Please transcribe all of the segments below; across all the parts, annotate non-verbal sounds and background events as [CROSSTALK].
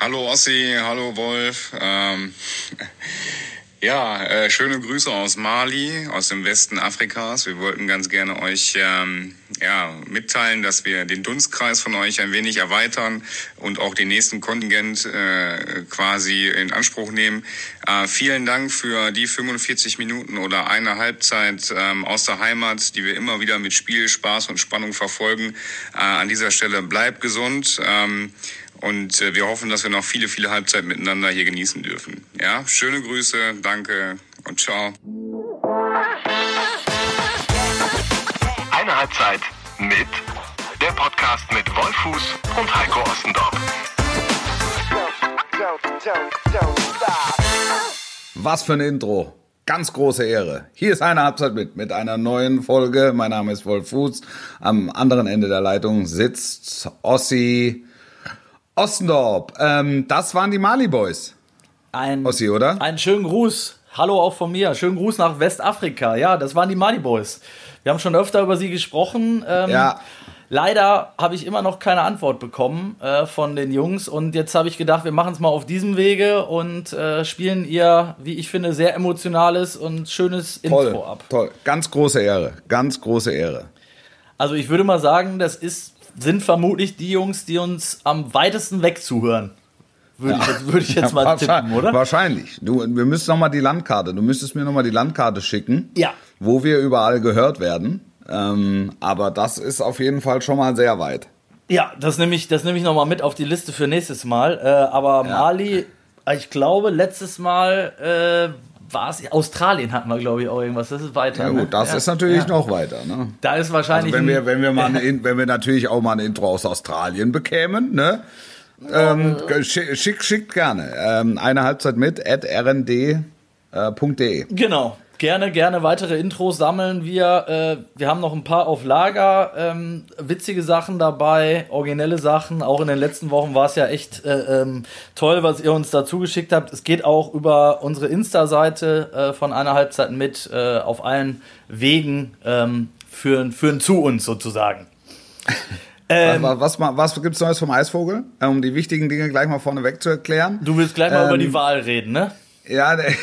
Hallo Ossi, hallo Wolf. Ähm, [LAUGHS] ja, äh, schöne Grüße aus Mali, aus dem Westen Afrikas. Wir wollten ganz gerne euch ähm, ja, mitteilen, dass wir den Dunstkreis von euch ein wenig erweitern und auch den nächsten Kontingent äh, quasi in Anspruch nehmen. Äh, vielen Dank für die 45 Minuten oder eine Halbzeit ähm, aus der Heimat, die wir immer wieder mit Spiel, Spaß und Spannung verfolgen. Äh, an dieser Stelle bleibt gesund. Ähm, und äh, wir hoffen, dass wir noch viele, viele Halbzeit miteinander hier genießen dürfen. Ja, schöne Grüße, danke und ciao. Eine Halbzeit mit der Podcast mit Wolfuß und Heiko Ostendorf. Was für ein Intro. Ganz große Ehre. Hier ist eine Halbzeit mit, mit einer neuen Folge. Mein Name ist Wolf Fuß. Am anderen Ende der Leitung sitzt Ossi Ostendorp. Ähm, das waren die Mali Boys. Ein, Ossi, oder? Einen schönen Gruß. Hallo auch von mir. Schönen Gruß nach Westafrika. Ja, das waren die Mali Boys. Wir haben schon öfter über sie gesprochen. Ähm, Ja. Leider habe ich immer noch keine Antwort bekommen äh, von den Jungs und jetzt habe ich gedacht, wir machen es mal auf diesem Wege und äh, spielen ihr, wie ich finde, sehr emotionales und schönes Toll, Intro ab. toll. Ganz große Ehre. Ganz große Ehre. Also ich würde mal sagen, das ist, sind vermutlich die Jungs, die uns am weitesten weg zuhören. Würde, ich, jetzt, würde ich jetzt mal Wahrscheinlich- tippen, oder? Wahrscheinlich. Du, wir müssen noch mal die Landkarte. Du müsstest mir noch mal die Landkarte schicken. Ja. Wo wir überall gehört werden. Ähm, aber das ist auf jeden Fall schon mal sehr weit. Ja, das nehme ich, das nehme ich nochmal mit auf die Liste für nächstes Mal. Äh, aber Mali, ich glaube, letztes Mal äh, war es Australien hatten wir, glaube ich, auch irgendwas. Das ist weiter. Ja ne? gut, das Ja. ist natürlich Ja. noch weiter. Ne? Da ist Also wahrscheinlich. wenn ein- wir, wenn wir mal, eine, [LAUGHS] In- wenn wir natürlich auch mal ein Intro aus Australien bekämen, ne? Ähm, schick, schick, schickt gerne. Ähm, eine Halbzeit mit at rnd.de. Genau. Gerne, gerne weitere Intros sammeln wir. Äh, wir haben noch ein paar auf Lager. Ähm, witzige Sachen dabei, originelle Sachen. Auch in den letzten Wochen war es ja echt äh, ähm, toll, was ihr uns dazu geschickt habt. Es geht auch über unsere Insta-Seite äh, von einer Halbzeit mit äh, auf allen Wegen ähm, führen, führen zu uns sozusagen. [LAUGHS] Ähm, was was, was gibt's Neues vom Eisvogel? Um die wichtigen Dinge gleich mal vorneweg zu erklären. du willst gleich mal über Ähm, die Wahl reden, ne? Ja, ne-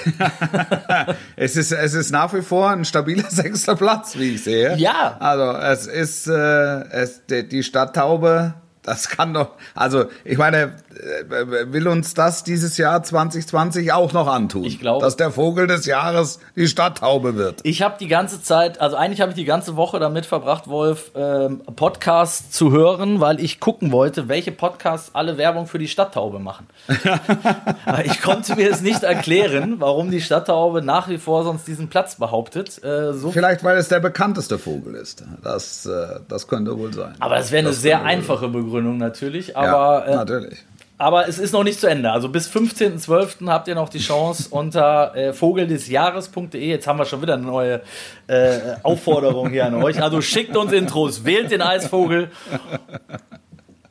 [LAUGHS] es ist es ist nach wie vor ein stabiler [LAUGHS] sechster Platz, wie ich sehe. Ja. Also es ist äh, es die, die Stadttaube. Das kann doch, also ich meine, äh, will uns das dieses Jahr 2020 auch noch antun? Ich glaube- dass der Vogel des Jahres die Stadttaube wird. Ich habe die ganze Zeit, also eigentlich habe ich die ganze Woche damit verbracht, Wolf, ähm, Podcasts zu hören, weil ich gucken wollte, welche Podcasts alle Werbung für die Stadttaube machen. Aber [LAUGHS] ich konnte mir es nicht erklären, warum die Stadttaube nach wie vor sonst diesen Platz behauptet. Äh, so Vielleicht, weil es der bekannteste Vogel ist. Das, äh, das könnte wohl sein. aber das wäre eine sehr einfache Begründung natürlich. sein. Aber, ja, äh, natürlich. aber es ist noch nicht zu Ende. Also bis 15.12. habt ihr noch die Chance [LAUGHS] unter äh, vogeldesjahres.de. Jetzt haben wir schon wieder eine neue äh, Aufforderung hier an euch. Also schickt uns Intros, wählt den Eisvogel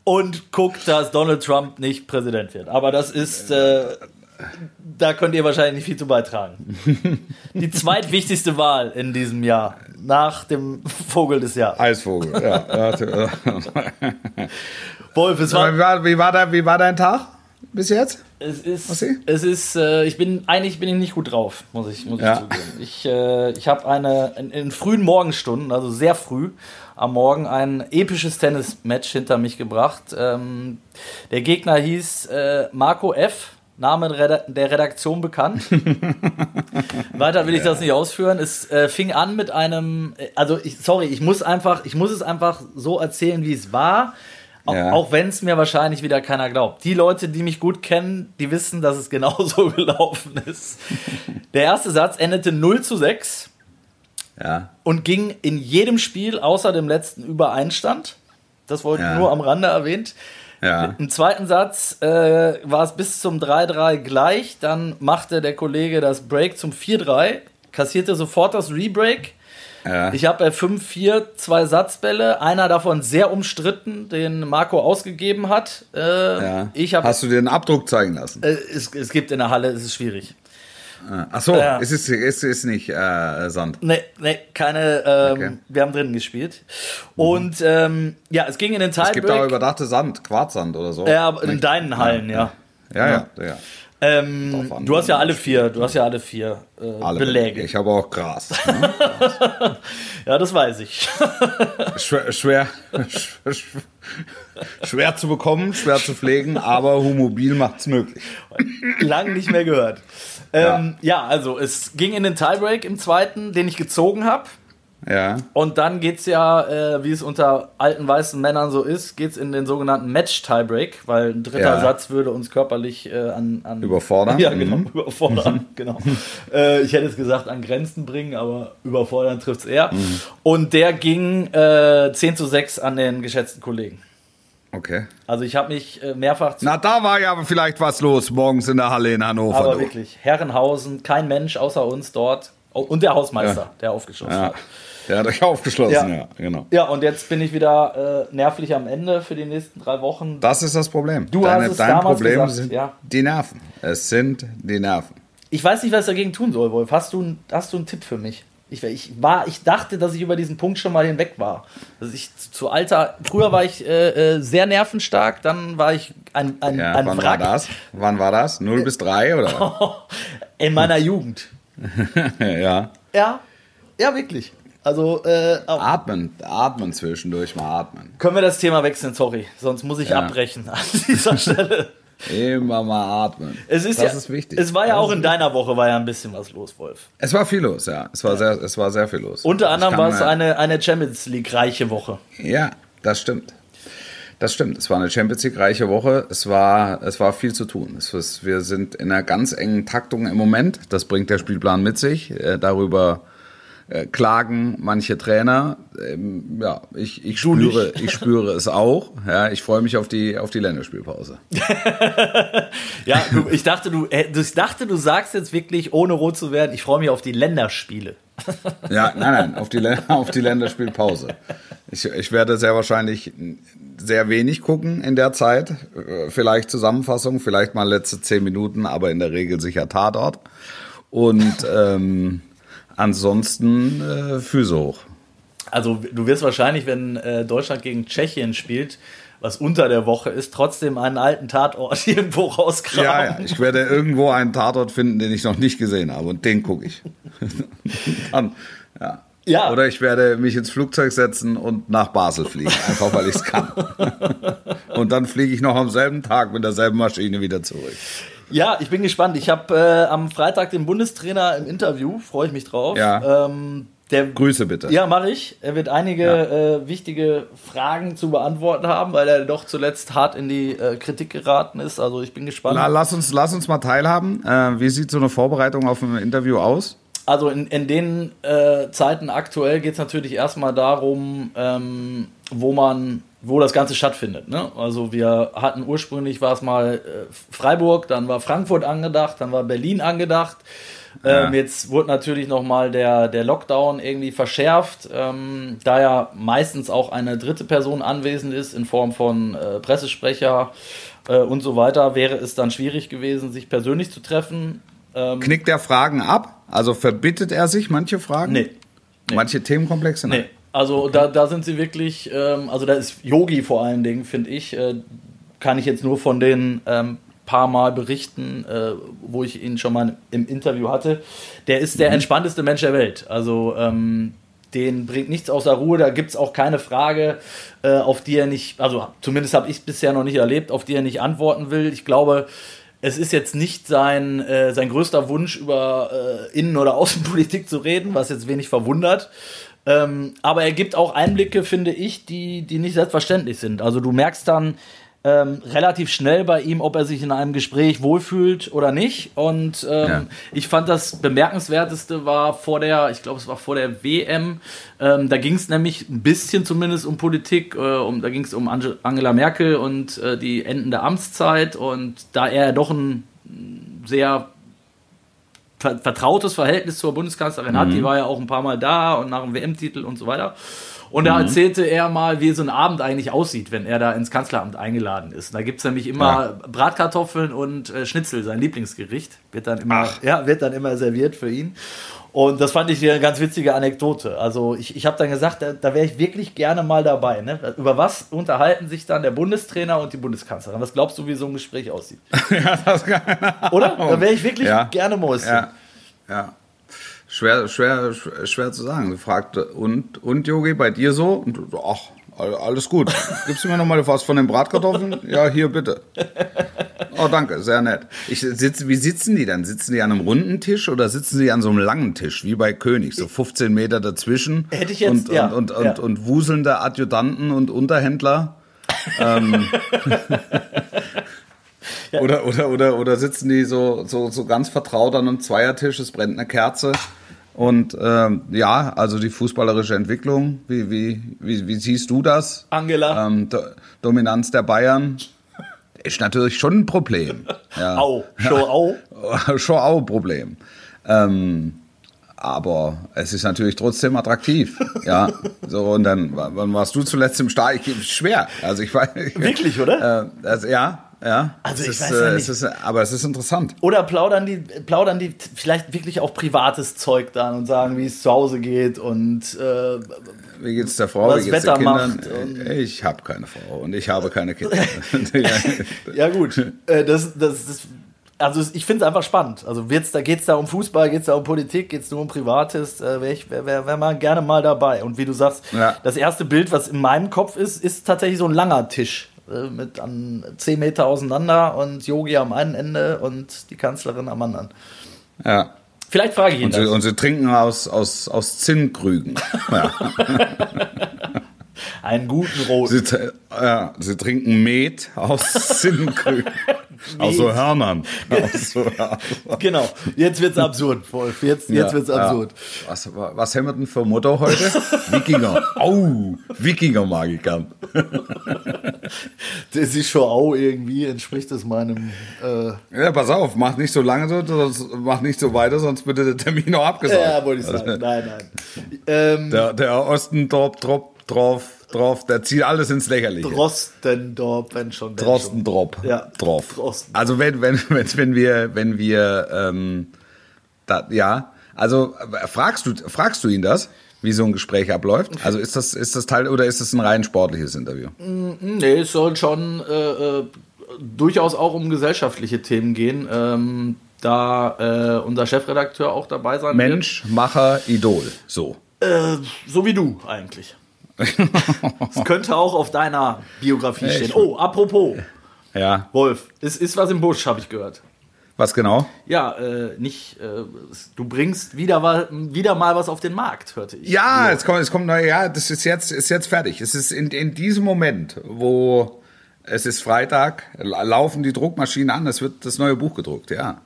und guckt, dass Donald Trump nicht Präsident wird. Aber das ist, äh, da könnt ihr wahrscheinlich nicht viel zu beitragen. [LAUGHS] Die zweitwichtigste Wahl in diesem Jahr nach dem Vogel des Jahres. Eisvogel, ja. [LAUGHS] Wolf, es war, wie, war, wie, war dein, wie war dein Tag bis jetzt? Es ist, Ossi? es ist, äh, ich bin, eigentlich bin ich nicht gut drauf, muss ich, muss Ja. ich zugeben. Ich, äh, ich habe eine, in, in frühen Morgenstunden, also sehr früh am Morgen, ein episches Tennismatch hinter mich gebracht. Ähm, der Gegner hieß äh, Marco F., Name der Reda- der Redaktion bekannt. [LAUGHS] Weiter will ich das nicht ausführen. Es äh, fing an mit einem, äh, also ich, sorry, ich muss einfach, ich muss es einfach so erzählen, wie es war. Auch, Ja. auch wenn es mir wahrscheinlich wieder keiner glaubt. Die Leute, die mich gut kennen, die wissen, dass es genauso [LAUGHS] gelaufen ist. Der erste Satz endete 0 zu 6 Ja. und ging in jedem Spiel außer dem letzten über Einstand. Das wollte ich Ja. nur am Rande erwähnt. Ja. Im zweiten Satz äh, war es bis zum 3-3 gleich. Dann machte der Kollege das Break zum 4-3, kassierte sofort das Rebreak. ja. Ich habe bei 5-4 zwei Satzbälle, einer davon sehr umstritten, den Marco ausgegeben hat. Äh, ja. Ich habe Hast du dir einen Abdruck zeigen lassen? äh, es, es gibt in der Halle, es ist schwierig. Ach so, ja. es ist, es ist nicht äh, Sand. Nee, nee, keine, ähm, Okay. wir haben drinnen gespielt. Und ähm, ja, es ging in den Es gibt Tiebreak. überdachte Sand, Quarzsand oder so. Ja, in Nicht? deinen Hallen, ja. Ja, ja, ja. ja. Ähm, du hast ja alle vier, du hast ja alle vier äh, alle Beläge. Ich habe auch Gras. Ne? [LAUGHS] ja, das weiß ich. [LAUGHS] schwer, schwer, schwer, zu bekommen, schwer zu pflegen, aber Humobil macht es möglich. Lang nicht mehr gehört. Ähm, ja. ja, also es ging in den Tiebreak im zweiten, den ich gezogen habe. Ja. Und dann geht es ja, äh, wie es unter alten weißen Männern so ist, geht es in den sogenannten Match-Tiebreak, weil ein dritter ja. Satz würde uns körperlich äh, an, an, Überfordern? [LAUGHS] Ja, genau, mhm. überfordern, genau. Äh, ich hätte es gesagt, an Grenzen bringen, aber überfordern trifft es eher. Mhm. Und der ging äh, 10 zu 6 an den geschätzten Kollegen. Okay. Also ich habe mich äh, mehrfach... Na, da war ja vielleicht was los morgens in der Halle in Hannover. Aber du. wirklich, Herrenhausen, kein Mensch außer uns dort. Und der Hausmeister, ja. der aufgeschossen ja. hat. Der hat euch aufgeschlossen, ja. ja, genau. Ja, und jetzt bin ich wieder äh, nervlich am Ende für die nächsten drei Wochen. Das ist das Problem. Du Deine, hast es dein Problem gesagt, sind ja. die Nerven. Es sind die Nerven. Ich weiß nicht, was ich dagegen tun soll, Wolf. Hast du, hast du einen Tipp für mich? Ich, ich, war, ich dachte, dass ich über diesen Punkt schon mal hinweg war. Dass ich zu alter. Früher war ich äh, äh nervenstark, dann war ich ein, ein, ja, ein wann Wrack. War das? Wann war das? 0 bis 3 oder? [LAUGHS] In meiner Jugend. [LAUGHS] ja. Ja, ja, wirklich. Also äh, atmen, atmen zwischendurch mal atmen. Können wir das Thema wechseln? Sorry, sonst muss ich ja. abbrechen [LAUGHS] an dieser Stelle. Immer mal atmen. Es ist das ja, ist wichtig. Es war ja auch in deiner Woche war ja ein bisschen was los, Wolf. Es war viel los, ja. Es war ja. sehr, es war sehr viel los. Unter anderem war es eine, eine Champions League reiche Woche. Ja, das stimmt. Das stimmt. Es war eine Champions League reiche Woche. Es war, es war viel zu tun. Es ist, wir sind in einer ganz engen Taktung im Moment. Das bringt der Spielplan mit sich. Äh, darüber äh, klagen manche Trainer. Ähm, ja, ich, ich spüre, ich spüre es auch. Ja, ich freue mich auf die, auf die Länderspielpause. [LAUGHS] ja, du, ich dachte, du, äh, ich dachte, du sagst jetzt wirklich, ohne rot zu werden, ich freue mich auf die Länderspiele. ja, nein, nein, auf die, auf die Länderspielpause. Ich, ich werde sehr wahrscheinlich sehr wenig gucken in der Zeit. Äh, vielleicht Zusammenfassung, vielleicht mal letzte zehn Minuten, aber in der Regel sicher Tatort. Und ähm, Ansonsten äh, Füße hoch. Also du wirst wahrscheinlich, wenn äh, Deutschland gegen Tschechien spielt, was unter der Woche ist, trotzdem einen alten Tatort [LAUGHS] irgendwo rauskramen. Ja, ja, ich werde irgendwo einen Tatort finden, den ich noch nicht gesehen habe und den gucke ich. [LAUGHS] Dann, ja. Ja. Oder ich werde mich ins Flugzeug setzen und nach Basel fliegen, einfach weil ich es kann. [LAUGHS] und dann fliege ich noch am selben Tag mit derselben Maschine wieder zurück. Ja, ich bin gespannt. Ich habe äh, am Freitag den Bundestrainer im Interview, freue ich mich drauf. Ja. Ähm, der, Grüße bitte. Ja, mache ich. Er wird einige ja. äh, wichtige Fragen zu beantworten haben, weil er doch zuletzt hart in die äh, Kritik geraten ist. Also ich bin gespannt. Na, lass, uns, lass uns mal teilhaben. Äh, wie sieht so eine Vorbereitung auf ein Interview aus? Also in, in den äh, Zeiten aktuell geht es natürlich erstmal darum, ähm, wo man wo das Ganze stattfindet. Ne? Also wir hatten ursprünglich war es mal äh, Freiburg, dann war Frankfurt angedacht, dann war Berlin angedacht. Ja. Ähm, jetzt wurde natürlich nochmal der, der Lockdown irgendwie verschärft, ähm, da ja meistens auch eine dritte Person anwesend ist in Form von äh, Pressesprecher äh, und so weiter, wäre es dann schwierig gewesen, sich persönlich zu treffen. Ähm, Knickt er Fragen ab? Also verbittet er sich manche Fragen? Nee. nee. Manche Themenkomplexe? Nee. Also okay. da, da sind sie wirklich, ähm, also da ist Yogi vor allen Dingen, finde ich, äh, kann ich jetzt nur von den ähm, paar Mal berichten, äh, wo ich ihn schon mal im Interview hatte. Der ist der mhm. entspannteste Mensch der Welt. Also ähm, den bringt nichts außer Ruhe. Da gibt es auch keine Frage, äh, auf die er nicht, also zumindest habe ich es bisher noch nicht erlebt, auf die er nicht antworten will. Ich glaube, es ist jetzt nicht sein, äh, sein größter Wunsch, über äh, Innen- oder Außenpolitik zu reden, was jetzt wenig verwundert. Ähm, aber er gibt auch Einblicke, finde ich, die, die nicht selbstverständlich sind. Also du merkst dann ähm, relativ schnell bei ihm, ob er sich in einem Gespräch wohlfühlt oder nicht. Und ähm, ja. ich fand das bemerkenswerteste war vor der, ich glaube, es war vor der WM. Ähm, da ging es nämlich ein bisschen zumindest um Politik. Äh, um, da ging es um Ange Angela Merkel und äh, die Enden der Amtszeit. Und da er doch ein sehr vertrautes Verhältnis zur Bundeskanzlerin mhm. hat. Die mhm. war ja auch ein paar Mal da und nach dem WM-Titel und so weiter. Und da mhm. erzählte er mal, wie so ein Abend eigentlich aussieht, wenn er da ins Kanzleramt eingeladen ist. Da gibt es nämlich immer ja. Bratkartoffeln und äh, Schnitzel, sein Lieblingsgericht. Wird dann immer, ja, wird dann immer serviert für ihn. Und das fand ich eine ganz witzige Anekdote. Also ich, ich habe dann gesagt, da, da wäre ich wirklich gerne mal dabei. Ne? Über was unterhalten sich dann der Bundestrainer und die Bundeskanzlerin? Was glaubst du, wie so ein Gespräch aussieht? [LAUGHS] ja, das kann [LAUGHS] Oder? Da wäre ich wirklich ja. gerne Mäuschen. Ja. ja. Schwer, schwer, schwer zu sagen. Sie fragte, und, und Yogi, bei dir so? Und, ach, alles gut. Gibst du mir noch mal was von den Bratkartoffeln? [LAUGHS] Ja, hier bitte. Oh, danke, sehr nett. Ich sitze, wie sitzen die dann? Sitzen die an einem runden Tisch oder sitzen sie an so einem langen Tisch, wie bei König, so 15 Meter dazwischen? Hätte ich jetzt, und, ja, und, und, ja. und, und wuselnde Adjutanten und Unterhändler? ähm, [LAUGHS] ja. oder, oder, oder, oder sitzen die so, so, so ganz vertraut an einem Zweiertisch, es brennt eine Kerze? Und ähm, ja, also die fußballerische Entwicklung, wie, wie, wie, wie siehst du das? Angela. Ähm, Do Dominanz der Bayern ist natürlich schon ein Problem. [LAUGHS] Ja. Au, schon au. [LAUGHS] schon au Problem. Ähm, aber es ist natürlich trotzdem attraktiv. [LAUGHS] ja, so und dann, wann warst du zuletzt im Stadion? Schwer. Also ich weiß. Wirklich, oder? Äh, also, ja, ja. Also ich ist, weiß ja äh, nicht. Ist, aber es ist interessant. Oder plaudern die, plaudern die vielleicht wirklich auch privates Zeug dann und sagen, wie es zu Hause geht und äh, wie geht's der Frau, was wie geht's Wetter den Kindern? macht. Ich habe keine Frau und ich habe keine Kinder. [LAUGHS] [LAUGHS] ja gut, äh, das, das, das, also ich finde es einfach spannend. Also wird's, da geht es da um Fußball, geht es da um Politik, geht es nur um Privates, äh, wäre wär, wär, wär mal gerne mal dabei. Und wie du sagst, Ja. das erste Bild, was in meinem Kopf ist, ist tatsächlich so ein langer Tisch äh, mit an 10 Meter auseinander und Yogi am einen Ende und die Kanzlerin am anderen. ja. Vielleicht frage ich ihn Und sie, das. und sie trinken aus, aus, aus Zinnkrügen. [LAUGHS] Ja. [LAUGHS] [LAUGHS] Einen guten Rot. Sie, ja, sie trinken Met aus [LAUGHS] Zinnkrügen. aus so Hörnern. Aus so, [LAUGHS] Genau, jetzt wird's absurd, Wolf. Jetzt, jetzt wird's absurd. Ja. Was, was haben wir denn für Motto heute? Wikinger. Au, Wikinger mag ich gern. Das ist schon auch irgendwie, entspricht es meinem. Äh, Ja, pass auf, mach nicht so lange so, sonst, mach nicht so weiter, sonst wird der Termin auch abgesagt. ja, wollte ich sagen. Nein, nein. Ähm, Der, der Ostendorp drop, drauf, drauf, der zieht alles ins Lächerliche. Drostendorp, wenn schon. Wenn Drostendrop Ja, drauf. Drosten. Also wenn, wenn, [LAUGHS] wenn, wenn wir, wenn wir, ähm, da, ja, also äh, fragst du, fragst du ihn das, wie so ein Gespräch abläuft? Also ist das, ist das Teil oder ist das ein rein sportliches Interview? schon. Nee, es soll schon äh, äh, durchaus auch um gesellschaftliche Themen gehen. Ähm, da äh, unser Chefredakteur auch dabei sein Mensch, Macher, Idol, so. wird. Äh, so wie du eigentlich. Es könnte auch auf deiner Biografie stehen. Oh, apropos, Ja, Wolf, es ist was im Busch, habe ich gehört. was genau? Ja, äh, nicht, äh, du bringst wieder, mal- wieder mal was auf den Markt, hörte ich. Ja, es kommt, es kommt, ja, das ist jetzt, ist jetzt fertig. Es ist in, in diesem Moment, wo es ist Freitag, la- laufen die Druckmaschinen an, es wird das neue Buch gedruckt, ja.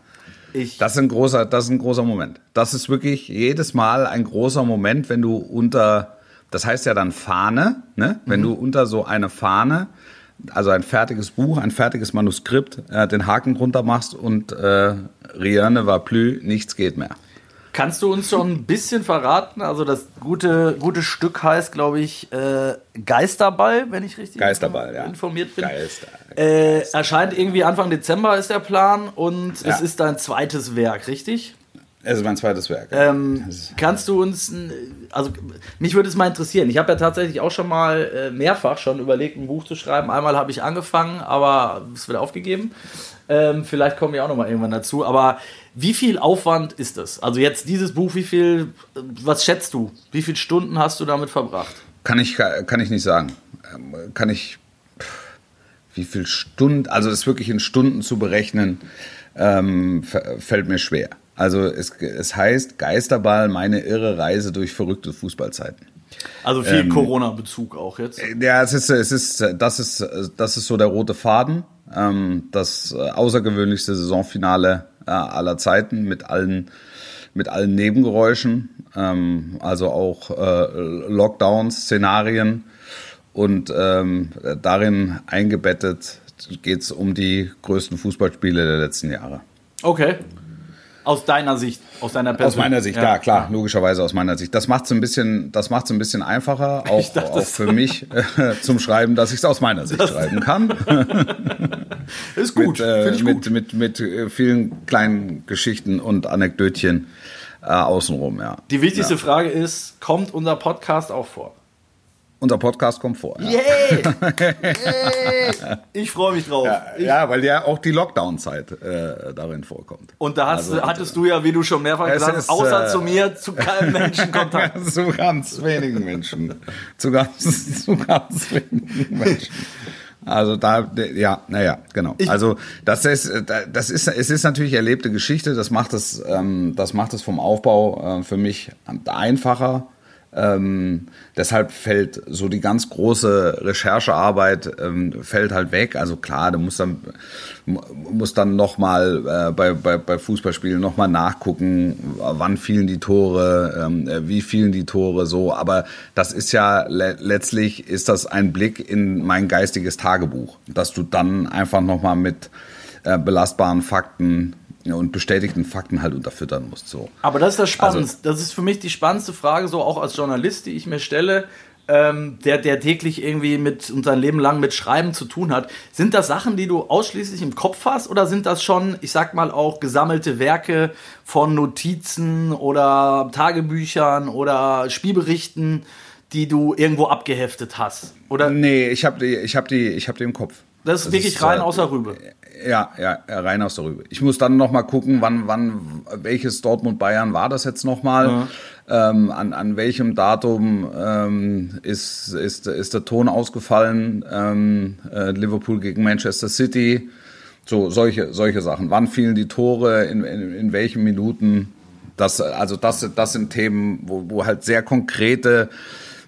Ich, Das ist ein großer, das ist ein großer Moment. Das ist wirklich jedes Mal ein großer Moment, wenn du unter, das heißt ja dann Fahne, ne? Wenn du unter so eine Fahne, also ein fertiges Buch, ein fertiges Manuskript, äh, den Haken drunter machst und äh, rien ne va plus, nichts geht mehr. Kannst du uns schon ein bisschen verraten? Also das gute, gute Stück heißt, glaube ich, äh, Geisterball, wenn ich richtig Geisterball, ja. informiert bin. Geister. Äh, erscheint irgendwie Anfang Dezember ist der Plan und es Ja. ist dein zweites Werk, richtig? Es ist mein zweites Werk. Ähm, kannst du uns, also mich würde es mal interessieren. Ich habe ja tatsächlich auch schon mal äh, mehrfach schon überlegt, ein Buch zu schreiben. Einmal habe ich angefangen, aber es wird aufgegeben. Ähm, vielleicht kommen wir auch noch mal irgendwann dazu. Aber wie viel Aufwand ist das? Also jetzt dieses Buch, wie viel, was schätzt du? Wie viele Stunden hast du damit verbracht? Kann ich, kann ich nicht sagen. Ähm, Kann ich, wie viel Stunden, also das wirklich in Stunden zu berechnen, ähm, fällt mir schwer. Also es, es heißt Geisterball, meine irre Reise durch verrückte Fußballzeiten. Also viel Corona-Bezug auch jetzt. Ja, es ist, es ist, das ist, das ist so der rote Faden. Ähm, das äh, außergewöhnlichste Saisonfinale äh, aller Zeiten mit allen, mit allen Nebengeräuschen, ähm, also auch äh, Lockdown-Szenarien und ähm, darin eingebettet geht es um die größten Fußballspiele der letzten Jahre. Okay. Aus deiner Sicht, aus deiner Person. Aus meiner Sicht, ja, klar, logischerweise aus meiner Sicht. Das macht es ein bisschen, das macht's ein bisschen einfacher, [LAUGHS] auch, dachte, auch für mich äh, zum Schreiben, dass ich es aus meiner Sicht schreiben kann. [LAUGHS] Ist gut, mit, äh, finde ich mit, gut. mit, mit äh, vielen kleinen Geschichten und Anekdötchen. äh, außenrum, ja. Die wichtigste ja. Frage ist, kommt unser Podcast auch vor? Unser Podcast kommt vor. Ja. [LAUGHS] Yeah. ich freue mich drauf. Ja, ja, weil ja auch die Lockdown-Zeit äh, darin vorkommt. Und da hast, also, hattest du ja, wie du schon mehrfach gesagt hast, außer äh, zu mir, zu keinem Menschen Kontakt. [LAUGHS] zu ganz wenigen Menschen. zu, ganz, [LAUGHS] zu ganz wenigen Menschen. Also da, ja, naja, genau. Ich also das ist, das ist, es ist natürlich erlebte Geschichte. Das macht es, ähm, das macht es vom Aufbau äh, für mich einfacher. Ähm, deshalb fällt so die ganz große Recherchearbeit ähm, fällt halt weg. Also klar, du musst dann musst dann noch mal äh, bei, bei, bei Fußballspielen noch mal nachgucken, wann fielen die Tore, ähm, wie fielen die Tore so. Aber das ist ja le letztlich ist das ein Blick in mein geistiges Tagebuch, dass du dann einfach noch mal mit äh, belastbaren Fakten und bestätigten Fakten halt unterfüttern musst. So. Aber das ist das Spannendste. Also, das ist für mich die spannendste Frage, so auch als Journalist, die ich mir stelle, ähm, der, der täglich irgendwie mit und sein Leben lang mit Schreiben zu tun hat. Sind das Sachen, die du ausschließlich im Kopf hast oder sind das schon, ich sag mal, auch gesammelte Werke von Notizen oder Tagebüchern oder Spielberichten, die du irgendwo abgeheftet hast? Oder? Nee, ich habe die, ich hab die, ich hab die im Kopf. Das ist das wirklich ist, rein äh, aus der Rübe. Ja, ja, rein aus der Rübe. Ich muss dann noch mal gucken, wann, wann, welches Dortmund Bayern war das jetzt noch mal? Ja. Ähm, an, an welchem Datum ähm, ist, ist, ist der Ton ausgefallen? Ähm, äh, Liverpool gegen Manchester City. So, solche, solche Sachen. Wann fielen die Tore? In, in, in welchen Minuten? Das, also das, das sind Themen, wo, wo halt sehr konkrete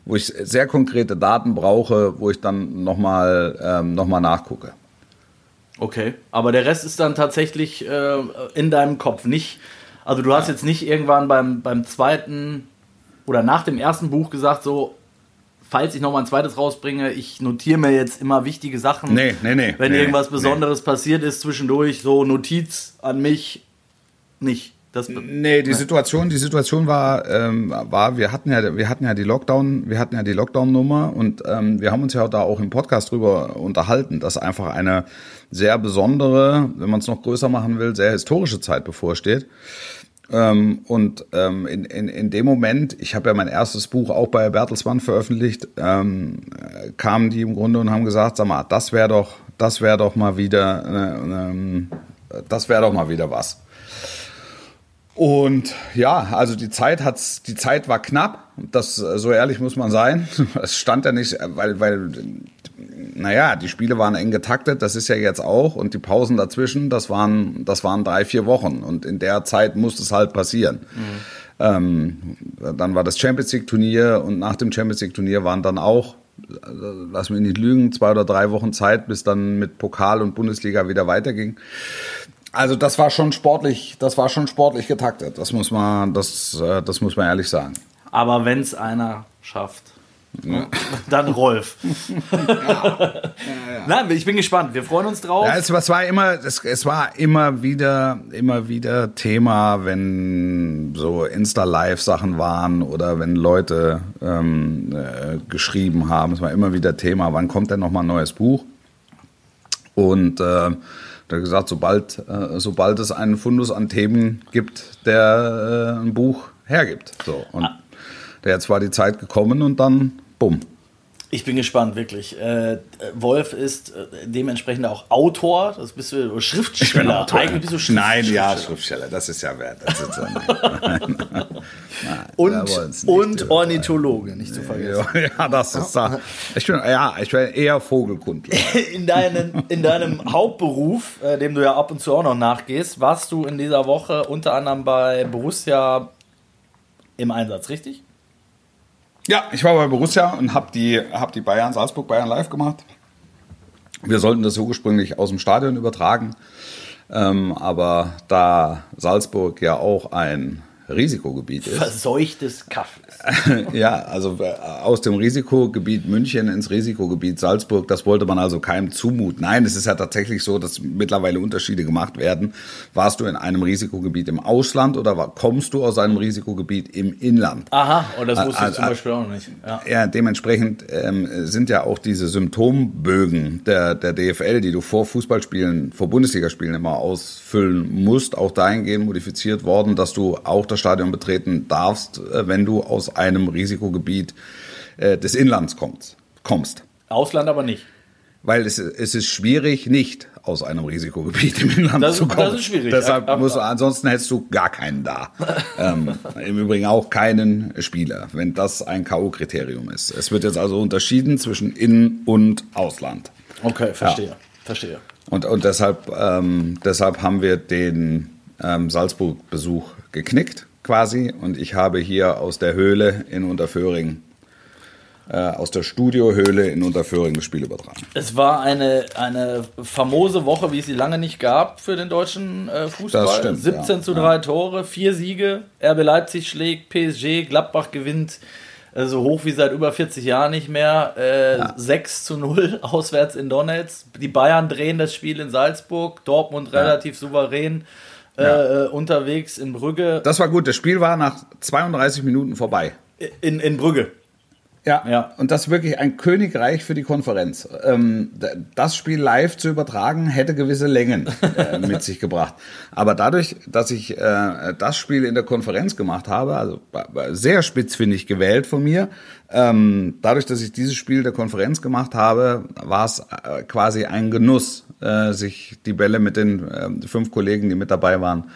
wo ich sehr konkrete Daten brauche, wo ich dann nochmal ähm, noch nachgucke. Okay, aber der Rest ist dann tatsächlich äh, in deinem Kopf nicht. Also du hast ja. jetzt nicht irgendwann beim, beim zweiten oder nach dem ersten Buch gesagt, so, falls ich nochmal ein zweites rausbringe, ich notiere mir jetzt immer wichtige Sachen. Nee, nee, nee. Wenn nee, irgendwas Besonderes nee. passiert ist zwischendurch, so Notiz an mich, nicht. Das nee, die Situation, die Situation war, ähm, war, wir hatten ja, wir hatten ja die Lockdown, wir hatten ja die Lockdown-Nummer und ähm, wir haben uns ja da auch im Podcast drüber unterhalten, dass einfach eine sehr besondere, wenn man es noch größer machen will, sehr historische Zeit bevorsteht. Ähm, und ähm, in, in, in dem Moment, ich habe ja mein erstes Buch auch bei Bertelsmann veröffentlicht, ähm, kamen die im Grunde und haben gesagt, sag mal, das wäre doch, das wäre doch mal wieder, äh, äh, das wäre doch mal wieder was. Und ja, also die Zeit hat's, die Zeit war knapp. Das, so ehrlich muss man sein. [LAUGHS] Es stand ja nicht, weil, weil, naja, die Spiele waren eng getaktet. Das ist ja jetzt auch. Und die Pausen dazwischen, das waren, das waren drei, vier Wochen. Und in der Zeit musste es halt passieren. Mhm. Ähm, dann war das Champions League Turnier und nach dem Champions League Turnier waren dann auch, lass mich nicht lügen, zwei oder drei Wochen Zeit, bis dann mit Pokal und Bundesliga wieder weiterging. Also das war schon sportlich, das war schon sportlich getaktet. Das muss man, das, äh, das muss man ehrlich sagen. Aber wenn es einer schafft, ja. dann Rolf. [LAUGHS] ja. Ja, [LAUGHS] Nein, ich bin gespannt. Wir freuen uns drauf. Ja, es, es, war immer, es, es, war immer wieder, immer wieder Thema, wenn so Insta-Live-Sachen waren oder wenn Leute ähm, äh, geschrieben haben. Es war immer wieder Thema. Wann kommt denn noch mal ein neues Buch? Und äh, der hat gesagt, sobald, äh, sobald es einen Fundus an Themen gibt, der äh, ein Buch hergibt. So. Und ah. jetzt war die Zeit gekommen und dann bumm. Ich bin gespannt, wirklich. Äh, Wolf ist äh, dementsprechend auch Autor, das bist du Schriftsteller. Ich bin Autor. Eigentlich bist du Schriftsteller. Nein, ja, Schriftsteller, das ist ja wert. Das ist [LAUGHS] nein. Nein, und und Ornithologe, nicht zu vergessen. [LAUGHS] Ja, das ist da. Ich bin, ja, ich bin eher Vogelkundler. [LAUGHS] in, deinen, in deinem Hauptberuf, äh, dem du ja ab und zu auch noch nachgehst, warst du in dieser Woche unter anderem bei Borussia im Einsatz, richtig? Ja, ich war bei Borussia und habe die, hab die Bayern, Salzburg Bayern live gemacht. Wir sollten das ursprünglich aus dem Stadion übertragen. Ähm, aber da Salzburg ja auch ein Risikogebiet ist. Verseuchtes Kaffee. [LAUGHS] ja, also äh, aus dem Risikogebiet München ins Risikogebiet Salzburg, das wollte man also keinem zumuten. Nein, es ist ja tatsächlich so, dass mittlerweile Unterschiede gemacht werden. Warst du in einem Risikogebiet im Ausland oder kommst du aus einem Risikogebiet im Inland? Aha, und das wusste ich zum Beispiel auch nicht. Ja, ja dementsprechend ähm, sind ja auch diese Symptombögen der, der DFL, die du vor Fußballspielen, vor Bundesligaspielen immer ausfüllen musst, auch dahingehend modifiziert worden, dass du auch das Fußballstadion betreten darfst, äh, wenn du aus einem Risikogebiet äh, des Inlands kommst. kommst. Ausland aber nicht. Weil es, es ist schwierig, nicht aus einem Risikogebiet im Inland das, zu kommen. Das ist schwierig. Deshalb musst du, ansonsten hättest du gar keinen da. [LAUGHS] ähm, Im Übrigen auch keinen Spieler, wenn das ein K.O.-Kriterium ist. Es wird jetzt also unterschieden zwischen In- und Ausland. Okay, verstehe. Ja. Verstehe. Und, und deshalb, ähm, deshalb haben wir den ähm, Salzburg-Besuch geknickt quasi. Und ich habe hier aus der Höhle in Unterföhring äh, aus der Studiohöhle in Unterföhring das Spiel übertragen. Es war eine, eine famose Woche, wie es sie lange nicht gab für den deutschen äh, Fußball. Das stimmt, 17 ja. zu 3 Tore, vier Siege. RB Leipzig schlägt PSG, Gladbach gewinnt äh, so hoch wie seit über 40 Jahren nicht mehr. Äh, ja. 6 zu 0 [LAUGHS] auswärts in Donetsk. Die Bayern drehen das Spiel in Salzburg, Dortmund ja. relativ souverän. Äh, unterwegs in Brügge. Das war gut. Das Spiel war nach 32 Minuten vorbei. In, in Brügge. Ja, ja, und das ist wirklich ein Königreich für die Konferenz. Ähm, das Spiel live zu übertragen, hätte gewisse Längen äh, [LAUGHS] mit sich gebracht. Aber dadurch, dass ich äh, das Spiel in der Konferenz gemacht habe, also sehr spitzfindig gewählt von mir, ähm, dadurch, dass ich dieses Spiel der Konferenz gemacht habe, war es äh, quasi ein Genuss, äh, sich die Bälle mit den äh, fünf Kollegen, die mit dabei waren,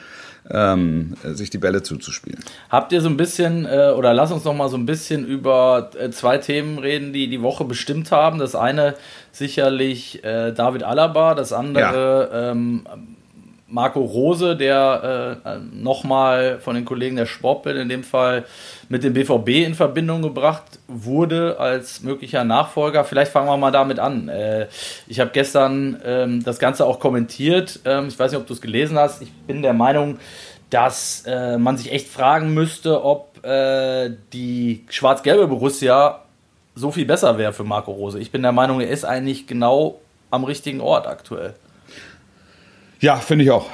ähm, sich die Bälle zuzuspielen. Habt ihr so ein bisschen, äh, oder lass uns noch mal so ein bisschen über äh, zwei Themen reden, die die Woche bestimmt haben. Das eine sicherlich äh, David Alaba, das andere ja. ähm, Marco Rose, der äh, nochmal von den Kollegen der Sportbild in dem Fall mit dem BVB in Verbindung gebracht wurde als möglicher Nachfolger. Vielleicht fangen wir mal damit an. Äh, ich habe gestern ähm, das Ganze auch kommentiert. Ähm, ich weiß nicht, ob du es gelesen hast. Ich bin der Meinung, dass äh, man sich echt fragen müsste, ob äh, die schwarz-gelbe Borussia so viel besser wäre für Marco Rose. Ich bin der Meinung, er ist eigentlich genau am richtigen Ort aktuell. Ja, finde ich auch.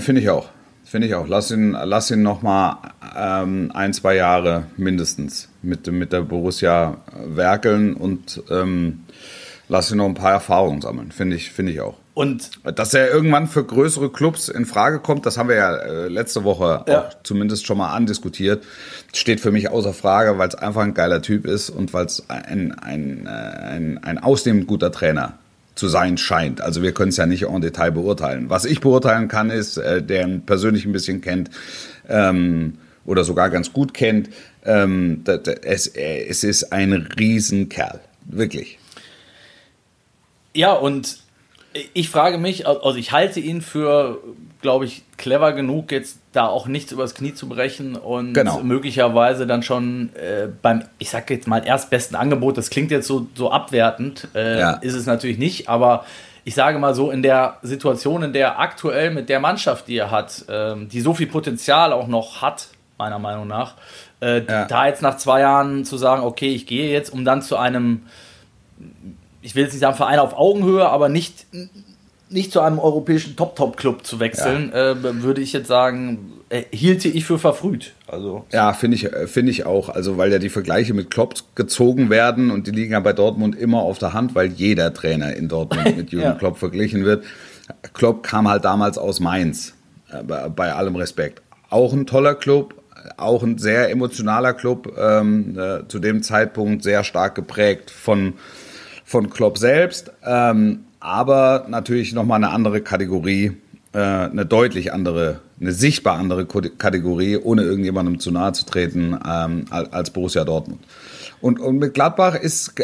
Finde ich auch. Finde ich auch. Lass ihn, lass ihn noch mal ähm, ein, zwei Jahre mindestens mit, mit der Borussia werkeln und ähm, lass ihn noch ein paar Erfahrungen sammeln. Finde ich, finde ich auch. Und dass er irgendwann für größere Clubs in Frage kommt, das haben wir ja äh, letzte Woche ja. auch zumindest schon mal andiskutiert, steht für mich außer Frage, weil es einfach ein geiler Typ ist und weil es ein, ein, äh, ein, ein ausnehmend guter Trainer zu sein scheint. Also wir können es ja nicht en Detail beurteilen. Was ich beurteilen kann, ist, äh, der ihn persönlich ein bisschen kennt ähm, oder sogar ganz gut kennt, ähm, es, es ist ein Riesenkerl, wirklich. Ja, und ich frage mich, also ich halte ihn für, glaube ich, clever genug, jetzt da auch nichts übers Knie zu brechen und genau. möglicherweise dann schon äh, beim, ich sage jetzt mal, erstbesten Angebot, das klingt jetzt so, so abwertend, äh, ja. ist es natürlich nicht, aber ich sage mal so, in der Situation, in der aktuell mit der Mannschaft, die er hat, äh, die so viel Potenzial auch noch hat, meiner Meinung nach, äh, ja. da jetzt nach zwei Jahren zu sagen, okay, ich gehe jetzt, um dann zu einem ich will jetzt nicht sagen Verein auf Augenhöhe, aber nicht, nicht zu einem europäischen Top-Top-Club zu wechseln, ja. äh, würde ich jetzt sagen, äh, hielte ich für verfrüht. Also, ja, finde ich, äh, finde ich auch. Also, weil ja die Vergleiche mit Klopp gezogen werden und die liegen ja bei Dortmund immer auf der Hand, weil jeder Trainer in Dortmund [LAUGHS] mit Jürgen ja. Klopp verglichen wird. Klopp kam halt damals aus Mainz, äh, bei allem Respekt. Auch ein toller Club, auch ein sehr emotionaler Club, ähm, äh, zu dem Zeitpunkt sehr stark geprägt von von Klopp selbst, ähm, aber natürlich nochmal eine andere Kategorie, äh, eine deutlich andere, eine sichtbar andere Kategorie, ohne irgendjemandem zu nahe zu treten, ähm, als Borussia Dortmund. Und, und mit Gladbach ist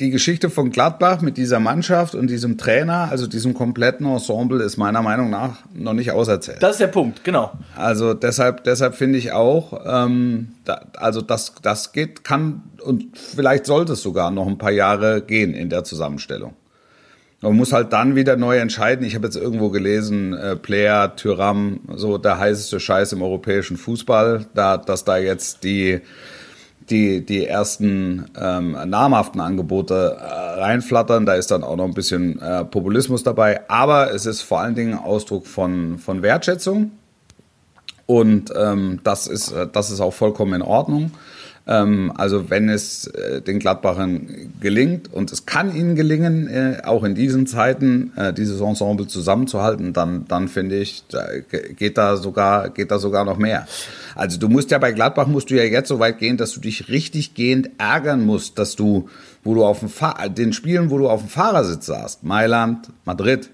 die Geschichte von Gladbach mit dieser Mannschaft und diesem Trainer, also diesem kompletten Ensemble, ist meiner Meinung nach noch nicht auserzählt. Das ist der Punkt, genau. Also deshalb, deshalb finde ich auch, ähm, da, also das, das geht, kann und vielleicht sollte es sogar noch ein paar Jahre gehen in der Zusammenstellung. Man muss halt dann wieder neu entscheiden. Ich habe jetzt irgendwo gelesen, äh, Player, Tyram, so der heißeste Scheiß im europäischen Fußball, da, dass da jetzt die die, die ersten ähm, namhaften Angebote äh, reinflattern. Da ist dann auch noch ein bisschen äh, Populismus dabei. Aber es ist vor allen Dingen Ausdruck von, von Wertschätzung. Und ähm, das, ist, äh, das ist auch vollkommen in Ordnung. Ähm, also wenn es äh, den Gladbachern gelingt, und es kann ihnen gelingen, äh, auch in diesen Zeiten äh, dieses Ensemble zusammenzuhalten, dann, dann finde ich, da geht da sogar, geht da sogar noch mehr. Also du musst ja bei Gladbach musst du ja jetzt so weit gehen, dass du dich richtig gehend ärgern musst, dass du, wo du auf dem Fahr den Spielen, wo du auf dem Fahrersitz saßt, Mailand, Madrid,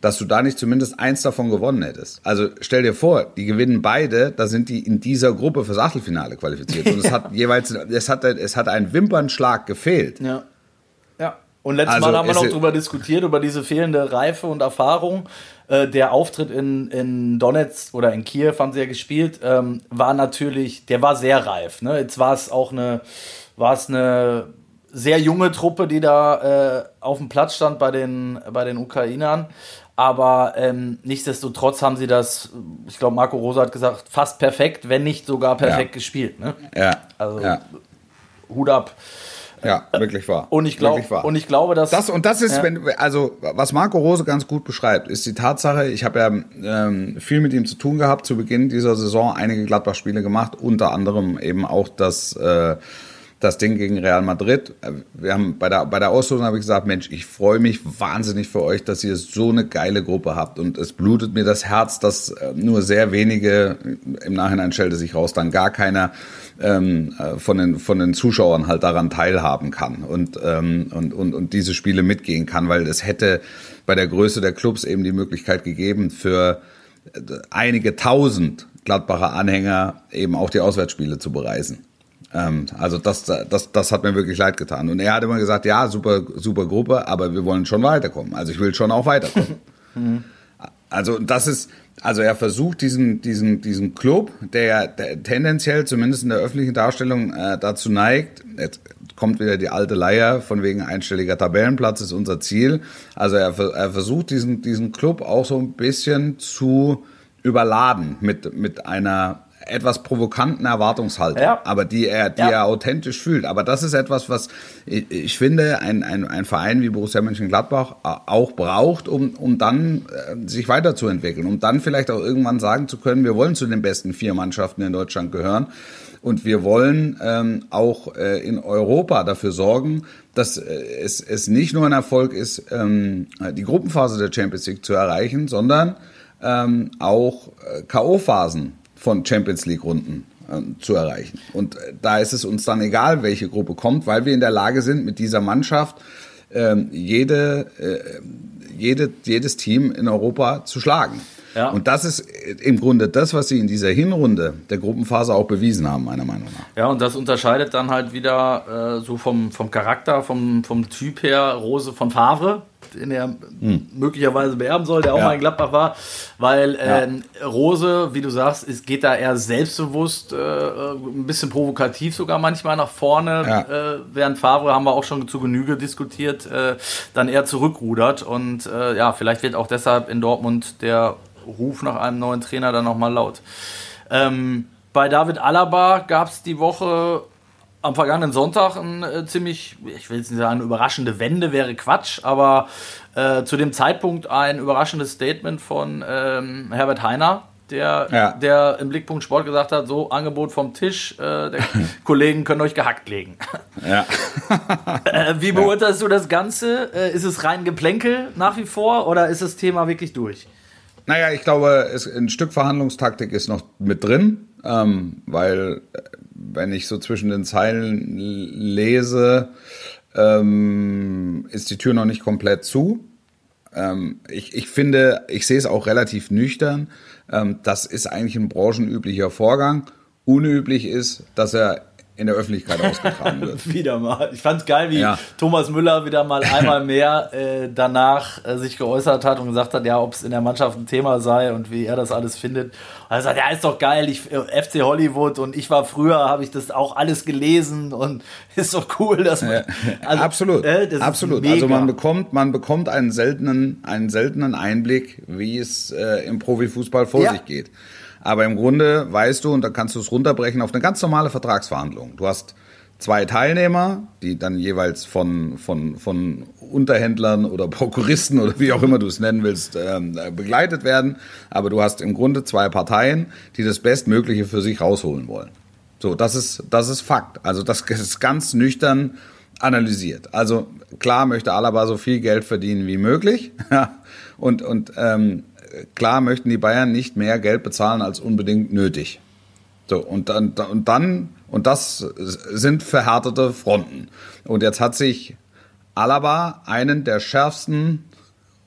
dass du da nicht zumindest eins davon gewonnen hättest. Also stell dir vor, die gewinnen beide, da sind die in dieser Gruppe fürs Achtelfinale qualifiziert. Und es hat [LAUGHS] jeweils, es hat, es hat ein Wimpernschlag gefehlt. Ja. Ja. Und letztes also, Mal haben wir noch darüber diskutiert, über diese fehlende Reife und Erfahrung. Äh, der Auftritt in, in Donetsk oder in Kiew haben sie ja gespielt, ähm, war natürlich, der war sehr reif. Ne? Jetzt war es auch eine, war es eine sehr junge Truppe, die da äh, auf dem Platz stand bei den, bei den Ukrainern. Aber ähm, nichtsdestotrotz haben sie das, ich glaube, Marco Rosa hat gesagt, fast perfekt, wenn nicht sogar perfekt ja. gespielt. Ne? Ja. Also ja. Hut ab. Ja, wirklich wahr. Und ich, glaub, und ich glaube, dass. Das, und das ist, ja. wenn, also, was Marco Rose ganz gut beschreibt, ist die Tatsache, ich habe ja ähm, viel mit ihm zu tun gehabt, zu Beginn dieser Saison einige Gladbach-Spiele gemacht, unter anderem eben auch das. Äh, das Ding gegen Real Madrid. Wir haben bei der, bei der Auslosung habe ich gesagt, Mensch, ich freue mich wahnsinnig für euch, dass ihr so eine geile Gruppe habt. Und es blutet mir das Herz, dass äh, nur sehr wenige, im Nachhinein stellte sich raus, dann gar keiner ähm, äh, von, den, von den Zuschauern halt daran teilhaben kann und, ähm, und, und, und diese Spiele mitgehen kann, weil es hätte bei der Größe der Clubs eben die Möglichkeit gegeben, für äh, einige tausend Gladbacher Anhänger eben auch die Auswärtsspiele zu bereisen. Ähm, also das, das, das hat mir wirklich leid getan. Und er hat immer gesagt, ja, super, super Gruppe, aber wir wollen schon weiterkommen. Also ich will schon auch weiterkommen. [LAUGHS] Also das ist, also er versucht diesen, diesen, diesen Club, der, der tendenziell zumindest in der öffentlichen Darstellung äh, dazu neigt, jetzt kommt wieder die alte Leier von wegen einstelliger Tabellenplatz ist unser Ziel. Also er, er versucht diesen, diesen Club auch so ein bisschen zu überladen mit, mit einer etwas provokanten Erwartungshaltung, ja. aber die er, die ja. er authentisch fühlt. Aber das ist etwas, was ich, ich finde, ein, ein, ein Verein wie Borussia Mönchengladbach auch braucht, um, um dann äh, sich weiterzuentwickeln, um dann vielleicht auch irgendwann sagen zu können, wir wollen zu den besten vier Mannschaften in Deutschland gehören. Und wir wollen ähm, auch äh, in Europa dafür sorgen, dass äh, es, es nicht nur ein Erfolg ist, ähm, die Gruppenphase der Champions League zu erreichen, sondern ähm, auch äh, K.O.-Phasen von Champions League Runden ähm, zu erreichen. Und äh, da ist es uns dann egal, welche Gruppe kommt, weil wir in der Lage sind, mit dieser Mannschaft ähm, jede, äh, jede, jedes Team in Europa zu schlagen. Ja. Und das ist im Grunde das, was sie in dieser Hinrunde der Gruppenphase auch bewiesen haben, meiner Meinung nach. Ja, und das unterscheidet dann halt wieder äh, so vom, vom Charakter, vom, vom Typ her Rose von Favre, den er hm. möglicherweise beerben soll, der auch ja. mal in Gladbach war, weil äh. Rose, wie du sagst, ist, geht da eher selbstbewusst, äh, ein bisschen provokativ sogar manchmal nach vorne, äh, während Favre, haben wir auch schon zu Genüge diskutiert, äh, dann eher zurückrudert und äh, ja, vielleicht wird auch deshalb in Dortmund der Ruf nach einem neuen Trainer dann nochmal laut. Ähm, bei David Alaba gab es die Woche am vergangenen Sonntag ein äh, ziemlich, ich will jetzt nicht sagen, überraschende Wende wäre Quatsch, aber äh, zu dem Zeitpunkt ein überraschendes Statement von ähm, Herbert Heiner, der, ja. der im Blickpunkt Sport gesagt hat, so Angebot vom Tisch, äh, der [LAUGHS] Kollegen können euch gehackt legen. Ja. [LAUGHS] äh, wie beurteilst du das Ganze? Äh, ist es rein Geplänkel nach wie vor oder ist das Thema wirklich durch? Naja, ich glaube, es, ein Stück Verhandlungstaktik ist noch mit drin, ähm, weil äh, wenn ich so zwischen den Zeilen lese, ähm, ist die Tür noch nicht komplett zu. Ähm, ich, ich finde, ich sehe es auch relativ nüchtern. Ähm, das ist eigentlich ein branchenüblicher Vorgang. Unüblich ist, dass er in der Öffentlichkeit ausgetragen [LAUGHS] wird. wieder mal. Ich fand es geil, wie ja. Thomas Müller wieder mal einmal mehr äh, danach äh, sich geäußert hat und gesagt hat, ja, ob es in der Mannschaft ein Thema sei und wie er das alles findet. Und er sagt, ja, ist doch geil, ich, äh, FC Hollywood und ich war früher, habe ich das auch alles gelesen und [LAUGHS] ist doch cool, dass man. Also, absolut, äh, absolut. Also man bekommt, man bekommt einen seltenen, einen seltenen Einblick, wie es äh, im Profifußball vor ja. sich geht. Aber im Grunde weißt du, und da kannst du es runterbrechen auf eine ganz normale Vertragsverhandlung. Du hast zwei Teilnehmer, die dann jeweils von, von, von Unterhändlern oder Prokuristen oder wie auch immer du es nennen willst, ähm, begleitet werden. Aber du hast im Grunde zwei Parteien, die das Bestmögliche für sich rausholen wollen. So, das ist, das ist Fakt. Also das ist ganz nüchtern analysiert. Also klar möchte Alaba so viel Geld verdienen wie möglich. [LAUGHS] und und ähm, klar möchten die Bayern nicht mehr Geld bezahlen als unbedingt nötig. So, und dann, und dann, und das sind verhärtete Fronten. Und jetzt hat sich Alaba einen der schärfsten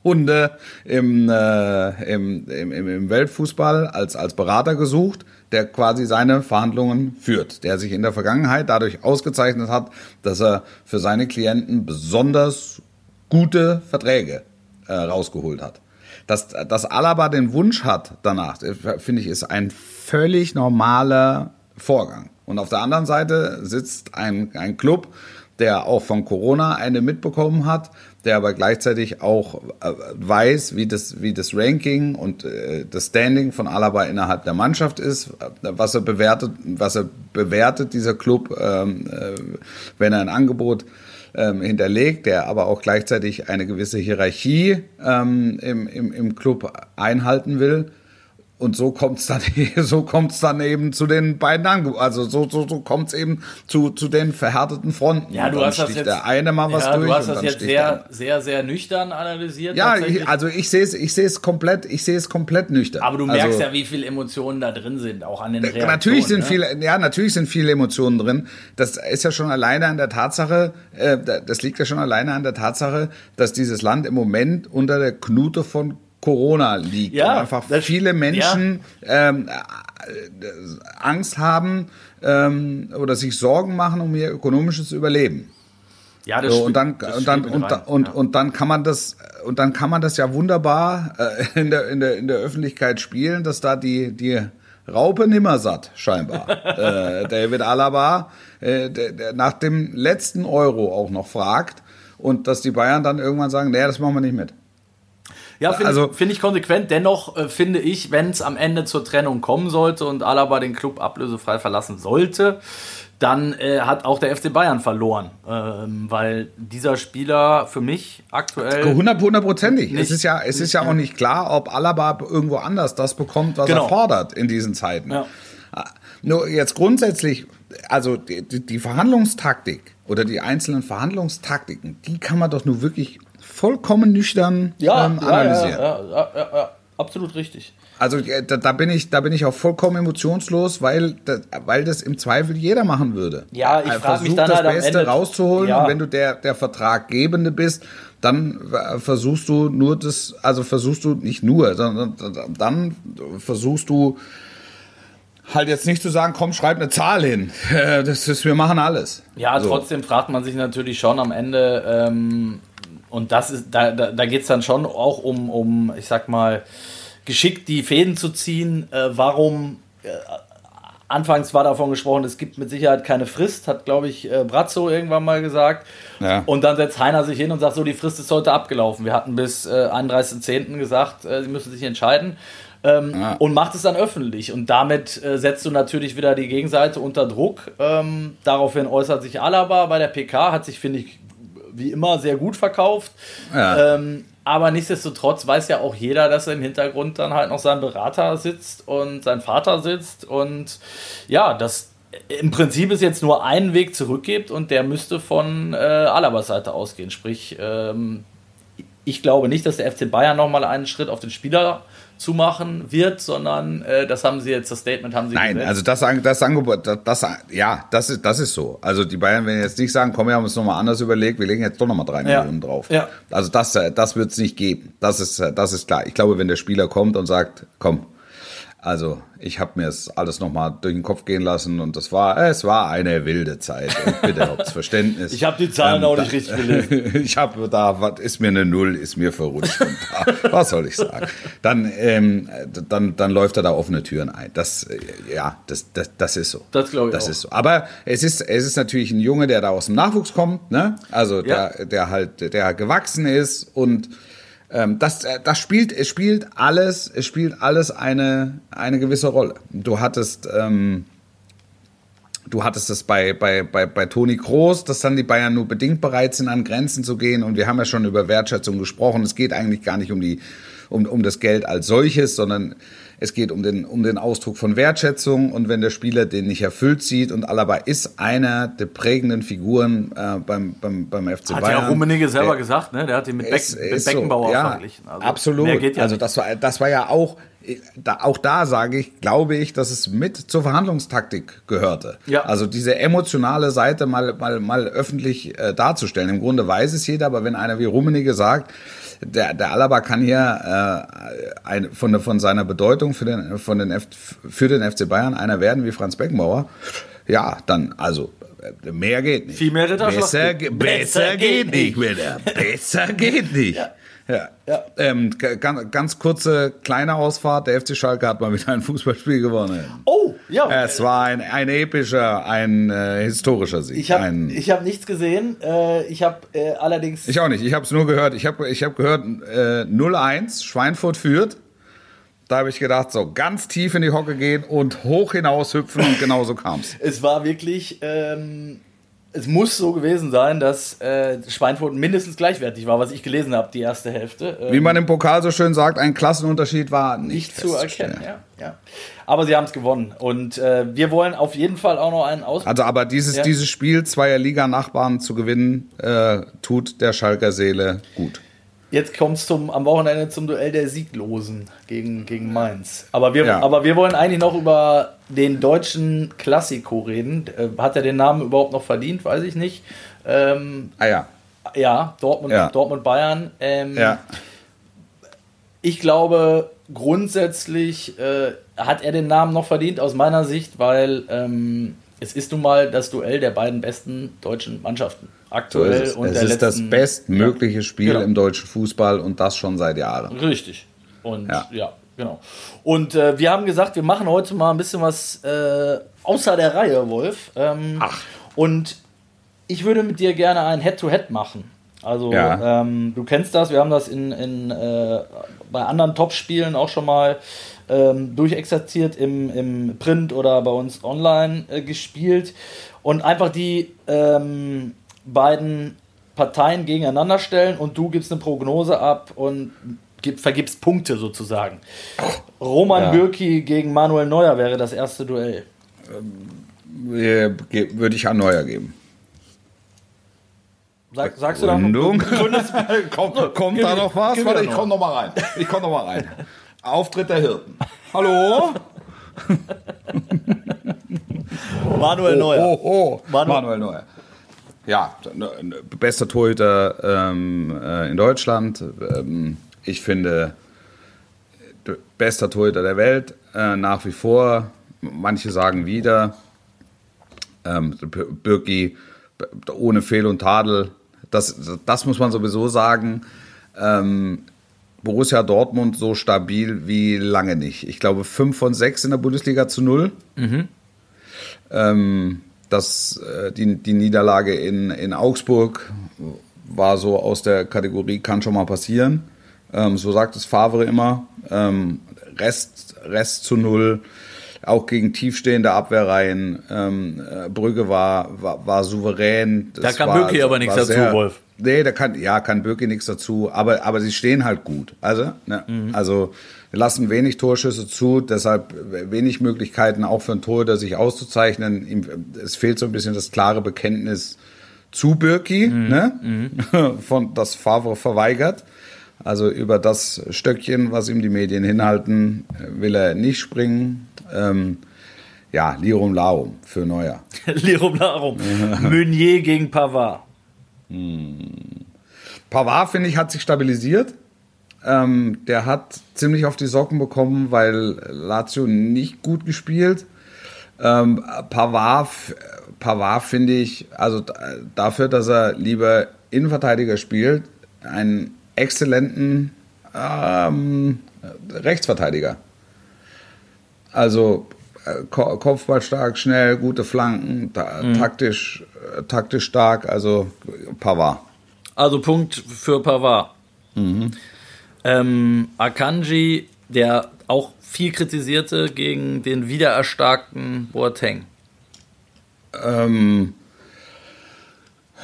Hunde im, äh, im, im, im Weltfußball als, als Berater gesucht, der quasi seine Verhandlungen führt, der sich in der Vergangenheit dadurch ausgezeichnet hat, dass er für seine Klienten besonders gute Verträge äh, rausgeholt hat. Dass, dass Alaba den Wunsch hat danach, äh, finde ich, ist ein völlig normaler Vorgang. Und auf der anderen Seite sitzt ein, ein Club, der auch von Corona eine mitbekommen hat, der aber gleichzeitig auch äh, weiß, wie das, wie das Ranking und äh, das Standing von Alaba innerhalb der Mannschaft ist, was er bewertet, was er bewertet, dieser Club, ähm, äh, wenn er ein Angebot ähm, hinterlegt, der aber auch gleichzeitig eine gewisse Hierarchie ähm, im, im, im Club einhalten will. Und so kommt es dann, [LAUGHS] so kommt's dann eben zu den beiden Angeboten. Also so, so, so kommt es eben zu, zu den verhärteten Fronten. Ja, du hast das jetzt, der eine mal was ja, durch. Du hast das jetzt sehr, sehr, sehr nüchtern analysiert. Ja, ich, also ich sehe es, ich sehe es komplett, ich sehe es komplett nüchtern. Aber du merkst also, ja, wie viele Emotionen da drin sind, auch an den Reaktionen. Natürlich sind ne? viele, ja, natürlich sind viele Emotionen drin. Das ist ja schon alleine an der Tatsache, äh, das liegt ja schon alleine an der Tatsache, dass dieses Land im Moment unter der Knute von Corona liegt. Ja, einfach viele Menschen ja. ähm, äh, Angst haben ähm, oder sich Sorgen machen um ihr ökonomisches Überleben. Ja, das so, und dann und dann und, rein, und, ja. und dann kann man das und dann kann man das ja wunderbar äh, in der in der in der Öffentlichkeit spielen, dass da die die Raupe nimmer satt scheinbar. [LAUGHS] äh, David Alaba äh, der, der nach dem letzten Euro auch noch fragt und dass die Bayern dann irgendwann sagen, nee, das machen wir nicht mit. Ja, finde also, ich, find ich konsequent. Dennoch äh, finde ich, wenn es am Ende zur Trennung kommen sollte und Alaba den Club ablösefrei verlassen sollte, dann äh, hat auch der FC Bayern verloren, ähm, weil dieser Spieler für mich aktuell hundertprozentig. Es ist ja, es ist ja auch nicht klar, ob Alaba irgendwo anders das bekommt, was genau. er fordert in diesen Zeiten. Ja. Ah, nur jetzt grundsätzlich, also die, die Verhandlungstaktik oder die einzelnen Verhandlungstaktiken, die kann man doch nur wirklich vollkommen nüchtern ja, ähm, analysieren. Ja, ja, ja, ja, absolut richtig. Also äh, da, da, bin ich, da bin ich auch vollkommen emotionslos, weil, weil das im Zweifel jeder machen würde. Ja, ich frage mich dann das halt Beste rauszuholen. Ja. Und wenn du der, der Vertraggebende bist, dann versuchst du nur das, also versuchst du nicht nur, sondern dann versuchst du halt jetzt nicht zu sagen, komm, schreib eine Zahl hin. [LAUGHS] Das ist, wir machen alles. Ja, so. trotzdem fragt man sich natürlich schon am Ende, ähm, und das ist, da, da, da geht es dann schon auch um, um, ich sag mal, geschickt die Fäden zu ziehen. Äh, warum, äh, anfangs war davon gesprochen, es gibt mit Sicherheit keine Frist, hat, glaube ich, äh, Brazzo irgendwann mal gesagt. Ja. Und dann setzt Heiner sich hin und sagt, so, die Frist ist heute abgelaufen. Wir hatten bis äh, 31.10. gesagt, äh, sie müssen sich entscheiden. Ähm, ja. Und macht es dann öffentlich. Und damit äh, setzt du natürlich wieder die Gegenseite unter Druck. Ähm, daraufhin äußert sich Alaba bei der PK, hat sich, finde ich, wie immer sehr gut verkauft. Ja. Ähm, aber nichtsdestotrotz weiß ja auch jeder, dass im Hintergrund dann halt noch sein Berater sitzt und sein Vater sitzt und ja, das im Prinzip es jetzt nur einen Weg zurückgibt und der müsste von äh, Alabas Seite ausgehen. Sprich, ähm, ich glaube nicht, dass der FC Bayern nochmal einen Schritt auf den Spieler zumachen wird, sondern äh, das haben sie jetzt, das Statement haben sie Nein, gesetzt. also das, das Angebot, das, das, ja, das ist, das ist so. Also die Bayern werden jetzt nicht sagen, komm, wir haben uns nochmal anders überlegt, wir legen jetzt doch nochmal drei ja. Millionen drauf. Ja. Also das, das wird es nicht geben. Das ist, das ist klar. Ich glaube, wenn der Spieler kommt und sagt, komm, also ich habe mir das alles nochmal durch den Kopf gehen lassen und das war, es war eine wilde Zeit. Und bitte habt's [LAUGHS] Verständnis. ich habe die Zahlen ähm, auch nicht richtig gelesen. [LAUGHS] ich habe da, was ist mir eine Null, ist mir verrutscht. Da, was soll ich sagen? Dann, ähm, dann, dann läuft er da offene Türen ein. Das, äh, ja, das, das, das ist so. Das glaube ich das auch. ist so. Aber es ist, es ist natürlich ein Junge, der da aus dem Nachwuchs kommt, ne? Also ja. der, der halt, der gewachsen ist und das, äh, das spielt, es spielt alles, es spielt alles eine, eine gewisse Rolle. Du hattest, ähm, du hattest es bei, bei, bei, bei Toni Kroos, dass dann die Bayern nur bedingt bereit sind, an Grenzen zu gehen. Und wir haben ja schon über Wertschätzung gesprochen. Es geht eigentlich gar nicht um die, um, um das Geld als solches, sondern es geht um den, um den Ausdruck von Wertschätzung und wenn der Spieler den nicht erfüllt sieht und Alaba ist einer der prägenden Figuren äh, beim, beim, beim FC hat Bayern. Hat ja Rummenigge selber der, gesagt, ne? der hat ihn mit, Beck, mit Beckenbauer so, ja, verglichen. Also, absolut, ja also das war, das war ja auch, da, auch da sage ich, glaube ich, dass es mit zur Verhandlungstaktik gehörte. Ja. Also diese emotionale Seite mal, mal, mal öffentlich äh, darzustellen. Im Grunde weiß es jeder, aber wenn einer wie Rummenigge sagt, der, der Alaba kann hier äh, ein, von, von seiner Bedeutung für den, von den F, für den FC Bayern einer werden wie Franz Beckenbauer. Ja, dann, also mehr geht nicht. Viel mehr Besser, besser, besser geht nicht, wieder. Besser geht nicht. Ja. Ja. ja. Ähm, ganz, ganz kurze kleine Ausfahrt. Der FC Schalke hat mal wieder ein Fußballspiel gewonnen. Oh, ja. Es war ein, ein epischer, ein äh, historischer Sieg. Ich habe hab nichts gesehen. Äh, ich habe äh, allerdings. Ich auch nicht. Ich habe es nur gehört. Ich habe ich hab gehört, äh, 0-1, Schweinfurt führt. Da habe ich gedacht, so ganz tief in die Hocke gehen und hoch hinaus hüpfen und genauso kam es. Es war wirklich. Ähm es muss so gewesen sein, dass äh, Schweinfurt mindestens gleichwertig war, was ich gelesen habe, die erste Hälfte. Ähm, Wie man im Pokal so schön sagt, ein Klassenunterschied war nicht, nicht zu erkennen. Ja, ja. Aber sie haben es gewonnen und äh, wir wollen auf jeden Fall auch noch einen Aus. Also, aber dieses, ja. dieses Spiel zweier Liga-Nachbarn zu gewinnen, äh, tut der Schalker Seele gut. Jetzt kommt es am Wochenende zum Duell der Sieglosen gegen, gegen Mainz. Aber wir, ja. aber wir wollen eigentlich noch über den deutschen Klassiko reden. Äh, hat er den Namen überhaupt noch verdient? Weiß ich nicht. Ähm, ah ja. Ja, Dortmund, ja. Dortmund Bayern. Ähm, ja. Ich glaube, grundsätzlich äh, hat er den Namen noch verdient, aus meiner Sicht, weil ähm, es ist nun mal das Duell der beiden besten deutschen Mannschaften aktuell. So und es ist letzten, das bestmögliche Spiel genau. im deutschen Fußball und das schon seit Jahren. Richtig. Und ja, ja genau. Und äh, wir haben gesagt, wir machen heute mal ein bisschen was äh, außer der Reihe, Wolf. Ähm, Ach. Und ich würde mit dir gerne ein Head-to-Head -Head machen. Also ja. ähm, du kennst das, wir haben das in, in äh, bei anderen Top-Spielen auch schon mal ähm, durchexerziert im, im Print oder bei uns online äh, gespielt und einfach die ähm, beiden Parteien gegeneinander stellen und du gibst eine Prognose ab und gib, vergibst Punkte sozusagen. Roman ja. Bürki gegen Manuel Neuer wäre das erste Duell. Ähm, äh, würde ich an Neuer geben. Sag, sagst du da noch? [LAUGHS] [LAUGHS] kommt, kommt da noch was? Warte, ich komm noch mal rein. Ich komm noch mal rein. Auftritt der Hirten. Hallo? [LAUGHS] Manuel Neuer. Oh, oh, oh. Manuel, Manuel Neuer ja, bester Torhüter ähm, äh, in Deutschland. Ähm, ich finde, bester Torhüter der Welt äh, nach wie vor. Manche sagen wieder, ähm, Birki ohne Fehl und Tadel. Das, das muss man sowieso sagen. Ähm, Borussia Dortmund so stabil wie lange nicht. Ich glaube, 5 von 6 in der Bundesliga zu 0. Mhm. Ähm, dass äh, die, die Niederlage in, in Augsburg war so aus der Kategorie, kann schon mal passieren. Ähm, so sagt es Favre immer. Ähm, Rest, Rest zu null, auch gegen tiefstehende Abwehrreihen. Ähm, äh, Brügge war, war, war souverän. Das da kann Böcki aber nichts dazu, sehr, Wolf. Nee, da kann, ja, kann Böcki nichts dazu, aber, aber sie stehen halt gut. Also, ne, mhm. also wir lassen wenig Torschüsse zu, deshalb wenig Möglichkeiten auch für einen Torhüter sich auszuzeichnen. Es fehlt so ein bisschen das klare Bekenntnis zu Birki, mhm. ne? Mhm. [LAUGHS] von das Favre verweigert. Also über das Stöckchen, was ihm die Medien hinhalten, will er nicht springen. Ähm, ja, Lirum Larum für Neuer. [LAUGHS] Lirum Larum. [LAUGHS] Meunier gegen Pavard. Hm. Pavard, finde ich, hat sich stabilisiert. Ähm, der hat ziemlich auf die Socken bekommen, weil Lazio nicht gut gespielt. Ähm, Pavard, Pavard finde ich, also dafür, dass er lieber Innenverteidiger spielt, einen exzellenten ähm, Rechtsverteidiger. Also äh, Kopfball stark, schnell, gute Flanken, ta mhm. taktisch, äh, taktisch stark, also Pavard. Also Punkt für Pavard. Mhm. Ähm, Akanji, der auch viel kritisierte gegen den wiedererstarkten Boateng. Ähm,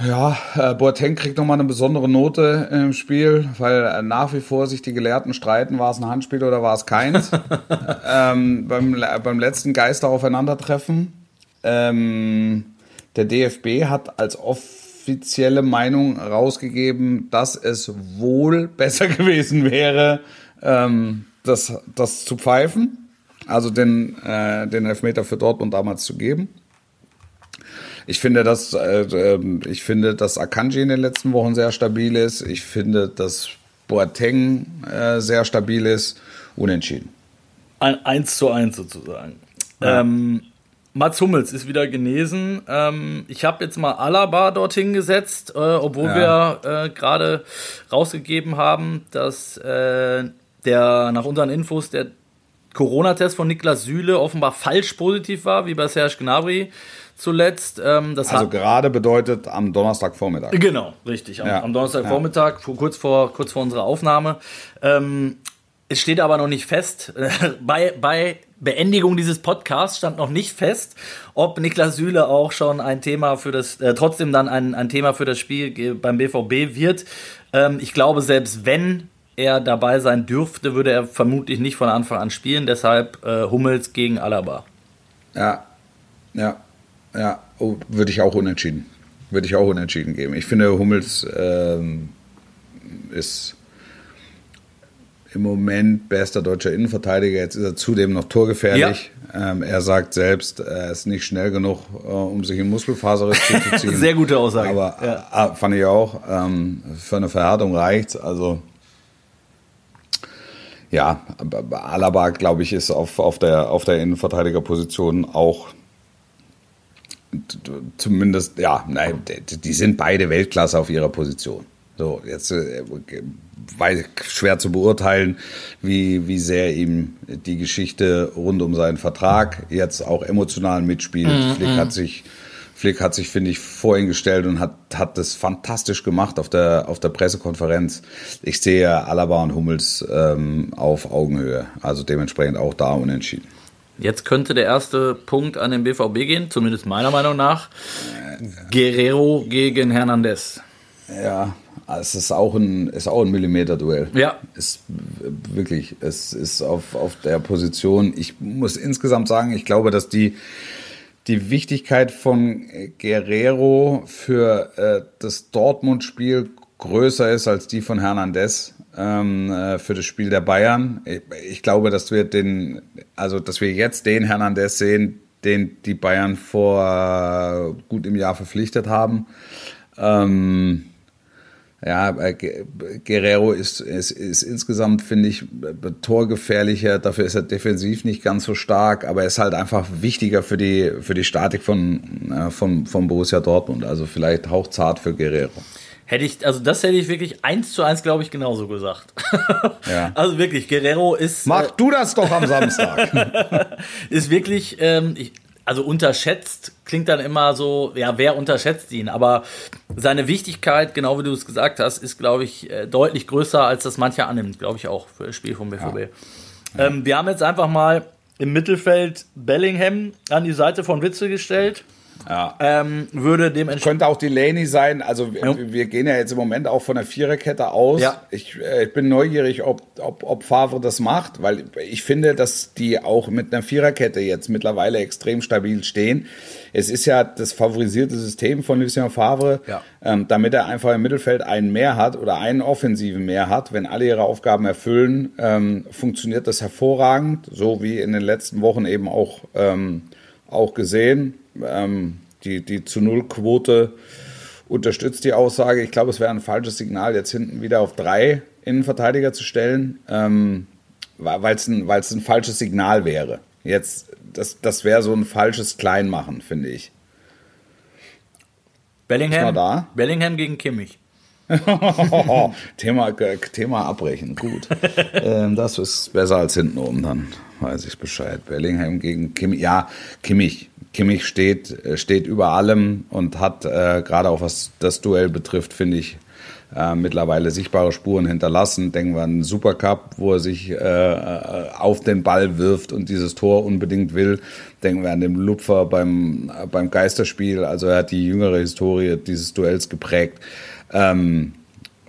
Ja, äh, Boateng kriegt nochmal eine besondere Note im Spiel, weil äh, nach wie vor sich die Gelehrten streiten, war es ein Handspiel oder war es keins. [LAUGHS] ähm, beim, beim letzten Geister aufeinandertreffen. Ähm, der DFB hat als offizielle Meinung rausgegeben, dass es wohl [LAUGHS] besser gewesen wäre, ähm, das, das zu pfeifen, also den, äh, den Elfmeter für Dortmund damals zu geben. Ich finde, dass äh, ähm, ich finde, dass Akanji in den letzten Wochen sehr stabil ist. Ich finde, dass Boateng äh, sehr stabil ist. Unentschieden. Ein 1 zu 1 sozusagen. Ja. Ähm, Mats Hummels ist wieder genesen. Ähm, ich habe jetzt mal Alaba dorthin gesetzt, äh, obwohl ja. wir äh, gerade rausgegeben haben, dass äh, der nach unseren Infos der Corona-Test von Niklas Süle offenbar falsch positiv war, wie bei Serge Gnabry zuletzt. Ähm, also gerade bedeutet am Donnerstagvormittag. Genau, richtig. Am, ja. am Donnerstagvormittag, ja. kurz, vor, kurz vor unserer Aufnahme. Ähm, es steht aber noch nicht fest. [LAUGHS] bei, bei Beendigung dieses Podcasts stand noch nicht fest, ob Niklas Süle auch schon ein Thema für das, äh, trotzdem dann ein, ein Thema für das Spiel beim BVB wird. Ähm, ich glaube, selbst wenn er dabei sein dürfte, würde er vermutlich nicht von Anfang an spielen. Deshalb äh, Hummels gegen Alaba. Ja, ja. Ja, oh, würde ich auch unentschieden. Würde ich auch unentschieden geben. Ich finde, Hummels ähm, ist im Moment bester deutscher Innenverteidiger. Jetzt ist er zudem noch torgefährlich. Ja. Ähm, er sagt selbst, er ist nicht schnell genug, äh, um sich in Muskelfaserriss [LAUGHS] zu ziehen. Sehr gute Aussage. Aber ja. äh, fand ich auch. Ähm, für eine Verhärtung reicht Also ja, Alaba, glaube ich, ist auf, auf der, auf der Innenverteidigerposition auch zumindest, ja, nein, die sind beide Weltklasse auf ihrer Position. So, jetzt äh, weiß schwer zu beurteilen, wie, wie sehr ihm die Geschichte rund um seinen Vertrag jetzt auch emotional mitspielt. Mhm. Flick hat sich, Flick hat sich, finde ich, vor ihn gestellt und hat, hat das fantastisch gemacht auf der, auf der Pressekonferenz. Ich sehe Alaba und Hummels ähm, auf Augenhöhe, also dementsprechend auch da unentschieden. Jetzt könnte der erste Punkt an den BVB gehen, zumindest meiner Meinung nach. Guerrero gegen Hernandez. Ja, es ist auch ein, ist auch ein Millimeter-Duell. Ja. Ist wirklich, es ist auf, auf der Position. Ich muss insgesamt sagen, ich glaube, dass die, die Wichtigkeit von Guerrero für äh, das Dortmund-Spiel größer ist als die von Hernandez ähm, äh, für das Spiel der Bayern. Ich, ich, glaube, dass wir den, also dass wir jetzt den Hernandez sehen, den die Bayern vor gut im Jahr verpflichtet haben. Ähm, ja, äh, Guerrero ist, ist, ist insgesamt, finde ich, torgefährlicher. Dafür ist er defensiv nicht ganz so stark, aber er ist halt einfach wichtiger für die, für die Statik von, äh, von, von Borussia Dortmund. Also vielleicht hauchzart für Guerrero. Hätte ich, also das hätte ich wirklich eins zu eins, glaube ich, genauso gesagt. Ja. [LAUGHS] Also wirklich, Guerrero ist. Mach äh, du das doch am Samstag. [LAUGHS] ist wirklich, ähm, ich, also unterschätzt klingt dann immer so, ja, wer unterschätzt ihn? Aber seine Wichtigkeit, genau wie du es gesagt hast, ist, glaube ich, äh, deutlich größer, als das mancher annimmt, glaube ich auch, für das Spiel vom BVB. Ja. Ja. Ähm, wir haben jetzt einfach mal im Mittelfeld Bellingham an die Seite von Witzel gestellt. Ja. Ähm, würde dementsprechend. Könnte auch Delaney sein. Also ja. wir, gehen ja jetzt im Moment auch von der Viererkette aus. Ja. Ich, äh, ich bin neugierig, ob, ob, ob Favre das macht, weil ich finde, dass die auch mit einer Viererkette jetzt mittlerweile extrem stabil stehen. Es ist ja das favorisierte System von Lucien Favre, ja. ähm, damit er einfach im Mittelfeld einen mehr hat oder einen Offensiven mehr hat. Wenn alle ihre Aufgaben erfüllen, ähm, funktioniert das hervorragend, so wie in den letzten Wochen eben auch, ähm, auch gesehen. Ähm, die, die zu Null-Quote unterstützt die Aussage. Ich glaube, es wäre ein falsches Signal, jetzt hinten wieder auf drei Innenverteidiger zu stellen, ähm, weil es ein, ein falsches Signal wäre. Jetzt, das, das wäre so ein falsches Kleinmachen, finde ich. Bellingham, da? Bellingham gegen Kimmich. [LAUGHS] Thema, Thema abbrechen, gut. [LAUGHS] ähm, das ist besser als hinten oben, dann weiß ich Bescheid. Bellingham gegen Kimmich. Ja, Kimmich. Kimmich steht, steht über allem und hat äh, gerade auch was das Duell betrifft, finde ich, äh, mittlerweile sichtbare Spuren hinterlassen. Denken wir an den Supercup, wo er sich äh, auf den Ball wirft und dieses Tor unbedingt will. Denken wir an den Lupfer beim, beim Geisterspiel. Also er hat die jüngere Historie dieses Duells geprägt. Ähm,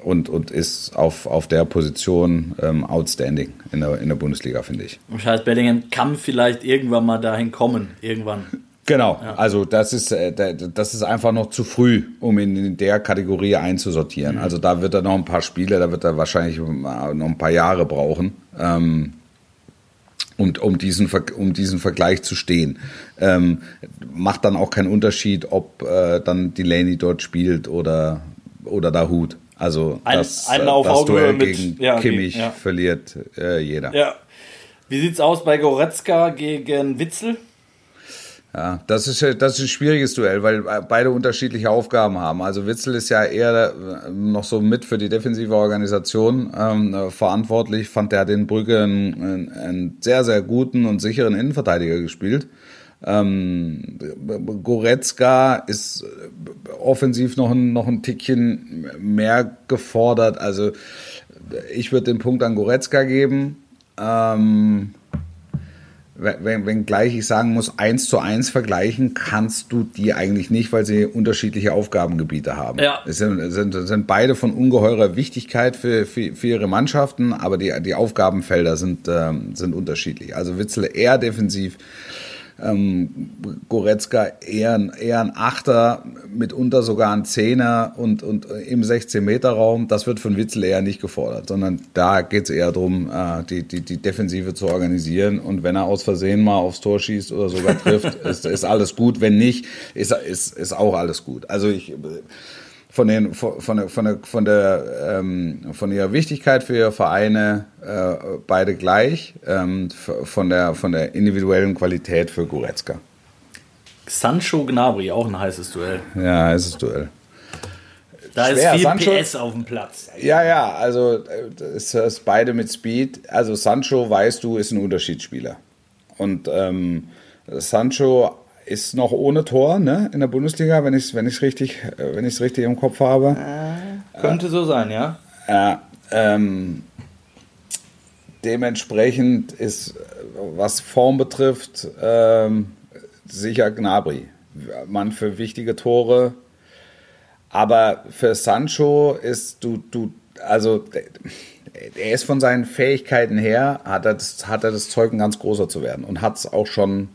und, und ist auf, auf der Position ähm, outstanding in der, in der Bundesliga, finde ich. Das heißt, Bellingham kann vielleicht irgendwann mal dahin kommen, irgendwann. [LAUGHS] Genau, ja. also das ist, äh, das ist einfach noch zu früh, um ihn in der Kategorie einzusortieren. Mhm. Also da wird er noch ein paar Spiele, da wird er wahrscheinlich noch ein paar Jahre brauchen, ähm, um, um, diesen, um diesen Vergleich zu stehen. Ähm, macht dann auch keinen Unterschied, ob äh, dann Delaney dort spielt oder, oder Dahut. Also ein, das, ein äh, das Duell mit, gegen ja, Kimmich ja. verliert äh, jeder. Ja. Wie sieht's aus bei Goretzka gegen Witzel? Ja, das ist, das ist ein schwieriges Duell, weil beide unterschiedliche Aufgaben haben. Also Witzel ist ja eher äh, noch so mit für die defensive Organisation ähm, äh, verantwortlich. Fand der den Brügge einen, einen, sehr, sehr guten und sicheren Innenverteidiger gespielt. Ähm, Goretzka ist äh, offensiv noch ein, noch ein Tickchen mehr gefordert. Also ich würde den Punkt an Goretzka geben. Ähm, wenn, wenn gleich ich sagen muss, eins zu eins vergleichen kannst du die eigentlich nicht, weil sie unterschiedliche Aufgabengebiete haben. Ja. Es sind, sind, sind beide von ungeheurer Wichtigkeit für, für, für ihre Mannschaften, aber die, die Aufgabenfelder sind, ähm, sind unterschiedlich. Also Witzel eher defensiv, ähm, Goretzka eher, eher ein Achter, mitunter sogar ein Zehner und, und im 16-Meter-Raum. Das wird von Witzel eher nicht gefordert, sondern da geht es eher darum, äh, die, die, die Defensive zu organisieren. Und wenn er aus Versehen mal aufs Tor schießt oder sogar trifft, [LAUGHS] ist, ist alles gut. Wenn nicht, ist, ist, ist auch alles gut. Also ich von, den, von, der, von, der, von, der, ähm, von ihrer Wichtigkeit für ihre Vereine äh, beide gleich, ähm, von, der, von der individuellen Qualität für Goretzka. Sancho Gnabry, auch ein heißes Duell. Ja, heißes Duell. Da Schwer. ist viel Sancho, PS auf dem Platz. Ja, ja, also es ist beide mit Speed. Also Sancho, weißt du, ist ein Unterschiedsspieler. Und ähm, Sancho ist noch ohne Tor ne, in der Bundesliga, wenn ich es wenn richtig, äh, richtig im Kopf habe. Äh, könnte äh, so sein, ja. Ja. Ähm, dementsprechend ist, was Form betrifft, ähm, sicher Gnabry. Man für wichtige Tore. Aber für Sancho ist du, du, also er ist von seinen Fähigkeiten her, hat er das, hat er das Zeug, ein ganz großer zu werden und hat es auch schon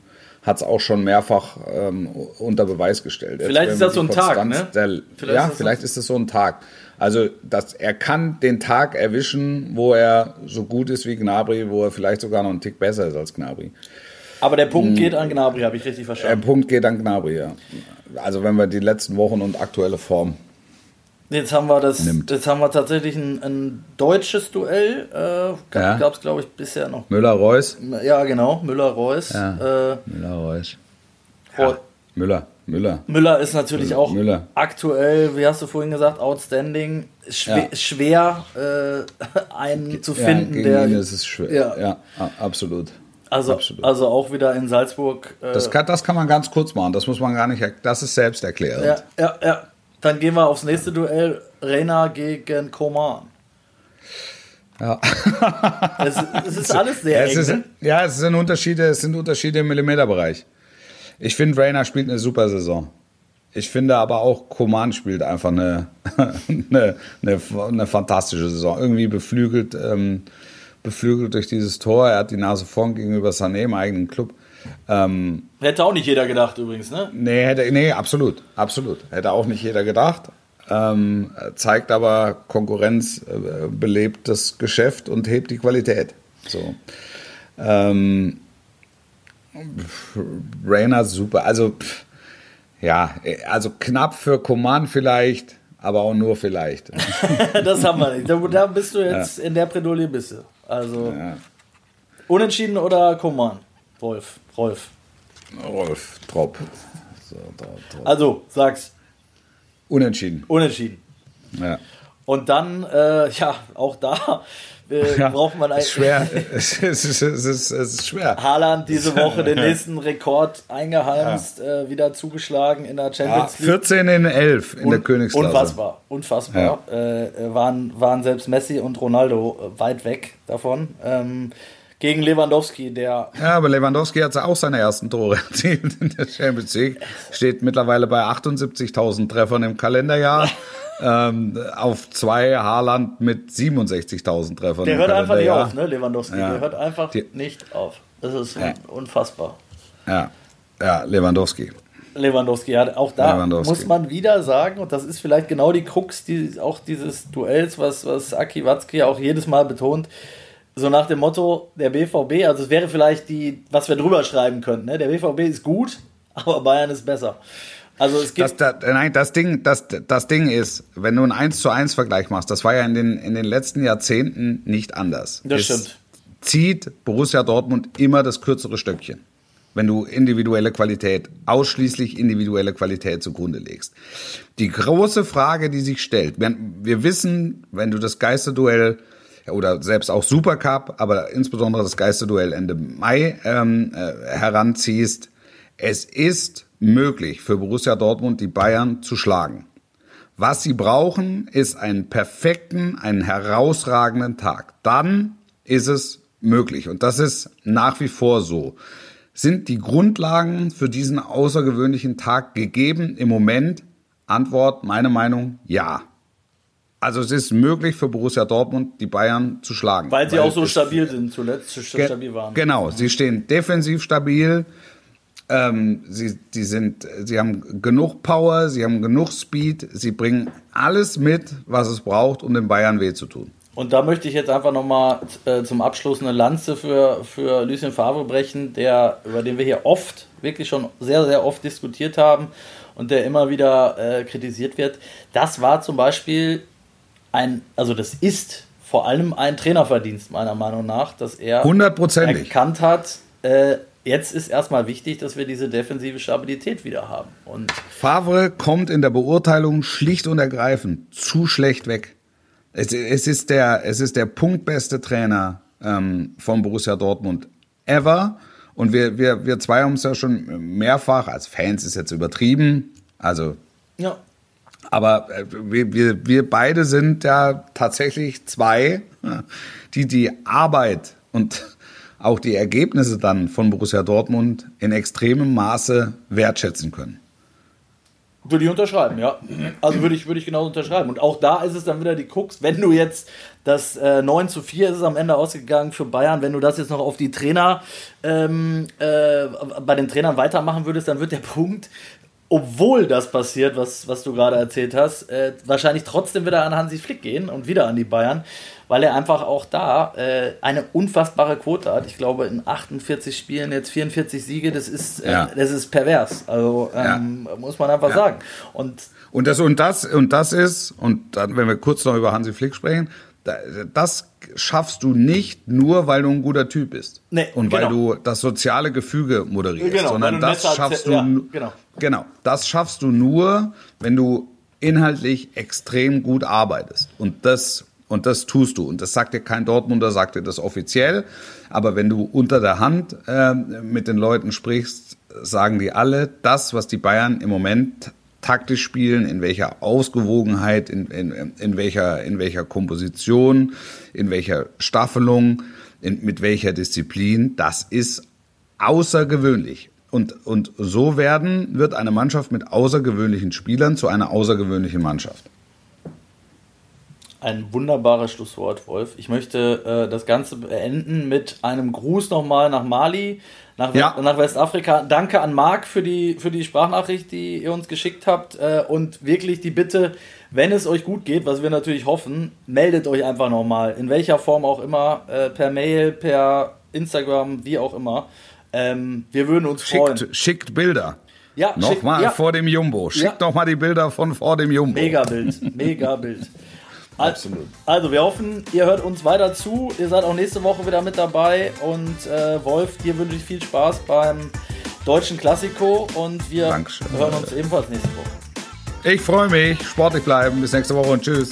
hat es auch schon mehrfach ähm, unter Beweis gestellt. Vielleicht ist das so ein Tag, ne? Der, vielleicht ja, ist vielleicht so ist es so ein Tag. Also dass er kann den Tag erwischen, wo er so gut ist wie Gnabry, wo er vielleicht sogar noch einen Tick besser ist als Gnabry. Aber der Punkt hm. geht an Gnabry, habe ich richtig verstanden. Der Punkt geht an Gnabry, ja. Also wenn wir die letzten Wochen und aktuelle Form Jetzt haben wir das. Nimmt. Jetzt haben wir tatsächlich ein, ein deutsches Duell. Äh, gab ja. es, glaube ich, bisher noch. Müller-Reus. Ja, genau. Müller-Reus. Ja. Äh, Müller-Reus. Ja. Müller. Müller. Müller ist natürlich Müller. auch Müller. aktuell, wie hast du vorhin gesagt, outstanding. Schwer, ja. schwer äh, [LAUGHS] einen zu finden, der. Ihn ist es schwer. Ja, ja absolut. Also, absolut. also auch wieder in Salzburg. Äh, das, kann, das kann man ganz kurz machen. Das muss man gar nicht. Das ist selbst erklärend. Ja, ja, ja. Dann gehen wir aufs nächste Duell. Reina gegen Koman. Ja. es, es, ist [LAUGHS] alles sehr ja, eng. Ist, ne? ja, es sind Unterschiede, es sind Unterschiede im Millimeterbereich. Ich finde, Reina spielt eine super Saison. Ich finde aber auch, Koman spielt einfach eine, [LAUGHS] eine, eine, eine, fantastische Saison. Irgendwie beflügelt, ähm, beflügelt durch dieses Tor. Er hat die Nase vorn gegenüber Sané im eigenen Club. Ähm, hätte auch nicht jeder gedacht übrigens, ne? Nee, hätte, nee, absolut, absolut. Hätte auch nicht jeder gedacht. Ähm, zeigt aber Konkurrenz, äh, belebt das Geschäft und hebt die Qualität. So. Ähm, Rainer super. Also, ja, also knapp für Command vielleicht, aber auch nur vielleicht. [LAUGHS] das haben wir nicht. Da, da bist du jetzt ja. in der Predolie bist du. Also, ja. unentschieden oder Command? Wolf. Rolf. Rolf, Trop. So, Trop. Also, sag's. Unentschieden. Unentschieden. Ja. Und dann, äh, ja, auch da äh, [LAUGHS] ja, braucht man eigentlich. Schwer. [LAUGHS] es, ist, es, ist, es ist schwer. Haaland diese Woche den [LAUGHS] nächsten Rekord eingeheimst, ja. äh, wieder zugeschlagen in der Champions League. 14 in 11 in Un der Königsklasse. Unfassbar, unfassbar. Äh, äh, waren, waren selbst Messi und Ronaldo äh, weit weg davon. Ähm, gegen Lewandowski, der. Ja, aber Lewandowski hat auch seine ersten Tore [LAUGHS] erzielt in der Champions League. Steht mittlerweile bei 78.000 Treffern im Kalenderjahr. [LAUGHS] ähm, auf zwei Haaland mit 67.000 Treffern. Der hört einfach nicht auf, ne, Lewandowski. Ja. Der hört einfach Die, nicht auf. Das ist ja. unfassbar. Ja, ja, Lewandowski. Lewandowski, ja, auch da muss man wieder sagen, und das ist vielleicht genau die Krux die, auch dieses Duells, was, was Aki Watzki auch jedes Mal betont, so nach dem Motto, der BVB, also es wäre vielleicht die, was wir drüber schreiben könnten, ne? der BVB ist gut, [LAUGHS] aber Bayern ist besser. Also es gibt. Das, das, nein, das Ding, das, das Ding ist, wenn du einen 1 zu 1 Vergleich machst, das war ja in den, in den letzten Jahrzehnten nicht anders. Das es stimmt. Zieht Borussia Dortmund immer das kürzere Stöckchen. Wenn du individuelle Qualität, ausschließlich individuelle Qualität zugrunde legst. Die große Frage, die sich stellt, wir, wir wissen, wenn du das Geisterduell oder selbst auch Supercup, aber insbesondere das Geisterduell Ende Mai ähm, äh, heranziehst, es ist möglich für Borussia Dortmund die Bayern zu schlagen. Was sie brauchen, ist einen perfekten, einen herausragenden Tag. Dann ist es möglich. Und das ist nach wie vor so. Sind die Grundlagen für diesen außergewöhnlichen Tag gegeben? Im Moment Antwort, meine Meinung, ja. Also es ist möglich für Borussia Dortmund, die Bayern zu schlagen. Weil sie weil auch so stabil sind, zuletzt so stabil waren. Genau, sie stehen defensiv stabil. Ähm, sie, die sind, sie haben genug Power, sie haben genug Speed, sie bringen alles mit, was es braucht, um den Bayern weh zu tun. Und da möchte ich jetzt einfach nochmal äh, zum Abschluss eine Lanze für, für Lucien Favre brechen, der, über den wir hier oft, wirklich schon sehr, sehr oft diskutiert haben und der immer wieder äh, kritisiert wird. Das war zum Beispiel ein, also das ist vor allem ein Trainerverdienst meiner Meinung nach, dass er erkannt hat, äh, jetzt ist erstmal wichtig, dass wir diese defensive Stabilität wieder haben. Und Favre kommt in der Beurteilung schlicht und ergreifend zu schlecht weg. Es, es ist, der, es ist der punktbeste Trainer ähm, von Borussia Dortmund ever. Und wir, wir, wir zwei haben es ja schon mehrfach, als Fans ist jetzt übertrieben, also ja. Aber äh, wir, wir, wir beide sind ja tatsächlich zwei, die die Arbeit und auch die Ergebnisse dann von Borussia Dortmund in extremem Maße wertschätzen können. Würde ich unterschreiben, ja. Also würde ich, würde ich genau unterschreiben. Und auch da ist es dann wieder die Krux, wenn du jetzt das äh, 9 zu 4 ist es am Ende ausgegangen für Bayern, wenn du das jetzt noch auf die Trainer, ähm, äh, bei den Trainern weitermachen würdest, dann wird der [LAUGHS] Punkt, obwohl das passiert, was, was du gerade erzählt hast, äh, wahrscheinlich trotzdem wieder an Hansi Flick gehen und wieder an die Bayern weil er einfach auch da äh, eine unfassbare Quote hat. Ich glaube, in 48 Spielen jetzt 44 Siege, das ist, äh, ja. das ist pervers. Also ähm, ja. muss man einfach ja. sagen. Und, und, das, und, das, und das ist, und dann, wenn wir kurz noch über Hansi Flick sprechen, das schaffst du nicht nur, weil du ein guter Typ bist nee, und genau. weil du das soziale Gefüge moderierst, genau, sondern das schaffst du ja, genau. genau, das schaffst du nur, wenn du inhaltlich extrem gut arbeitest und das und das tust du. Und das sagt dir kein Dortmunder, sagt dir das offiziell. Aber wenn du unter der Hand äh, mit den Leuten sprichst, sagen die alle, das, was die Bayern im Moment taktisch spielen, in welcher Ausgewogenheit, in, in, in, welcher, in welcher Komposition, in welcher Staffelung, in, mit welcher Disziplin, das ist außergewöhnlich. Und, und so werden, wird eine Mannschaft mit außergewöhnlichen Spielern zu einer außergewöhnlichen Mannschaft. Ein wunderbares Schlusswort, Wolf. Ich möchte äh, das Ganze beenden mit einem Gruß nochmal nach Mali, nach, ja. nach Westafrika. Danke an Marc für die, für die Sprachnachricht, die ihr uns geschickt habt. Äh, und wirklich die Bitte, wenn es euch gut geht, was wir natürlich hoffen, meldet euch einfach nochmal. In welcher Form auch immer, äh, per Mail, per Instagram, wie auch immer. Ähm, wir würden uns schickt, freuen. Schickt Bilder. Ja, nochmal ja. vor dem Jumbo. Schickt ja. nochmal die Bilder von vor dem Jumbo. Mega Bild, mega Bild. Absolut. Also, wir hoffen, ihr hört uns weiter zu. Ihr seid auch nächste Woche wieder mit dabei. Und äh, Wolf, dir wünsche ich viel Spaß beim deutschen Klassiko. Und wir Dankeschön. hören uns ebenfalls nächste Woche. Ich freue mich. Sportlich bleiben. Bis nächste Woche und tschüss.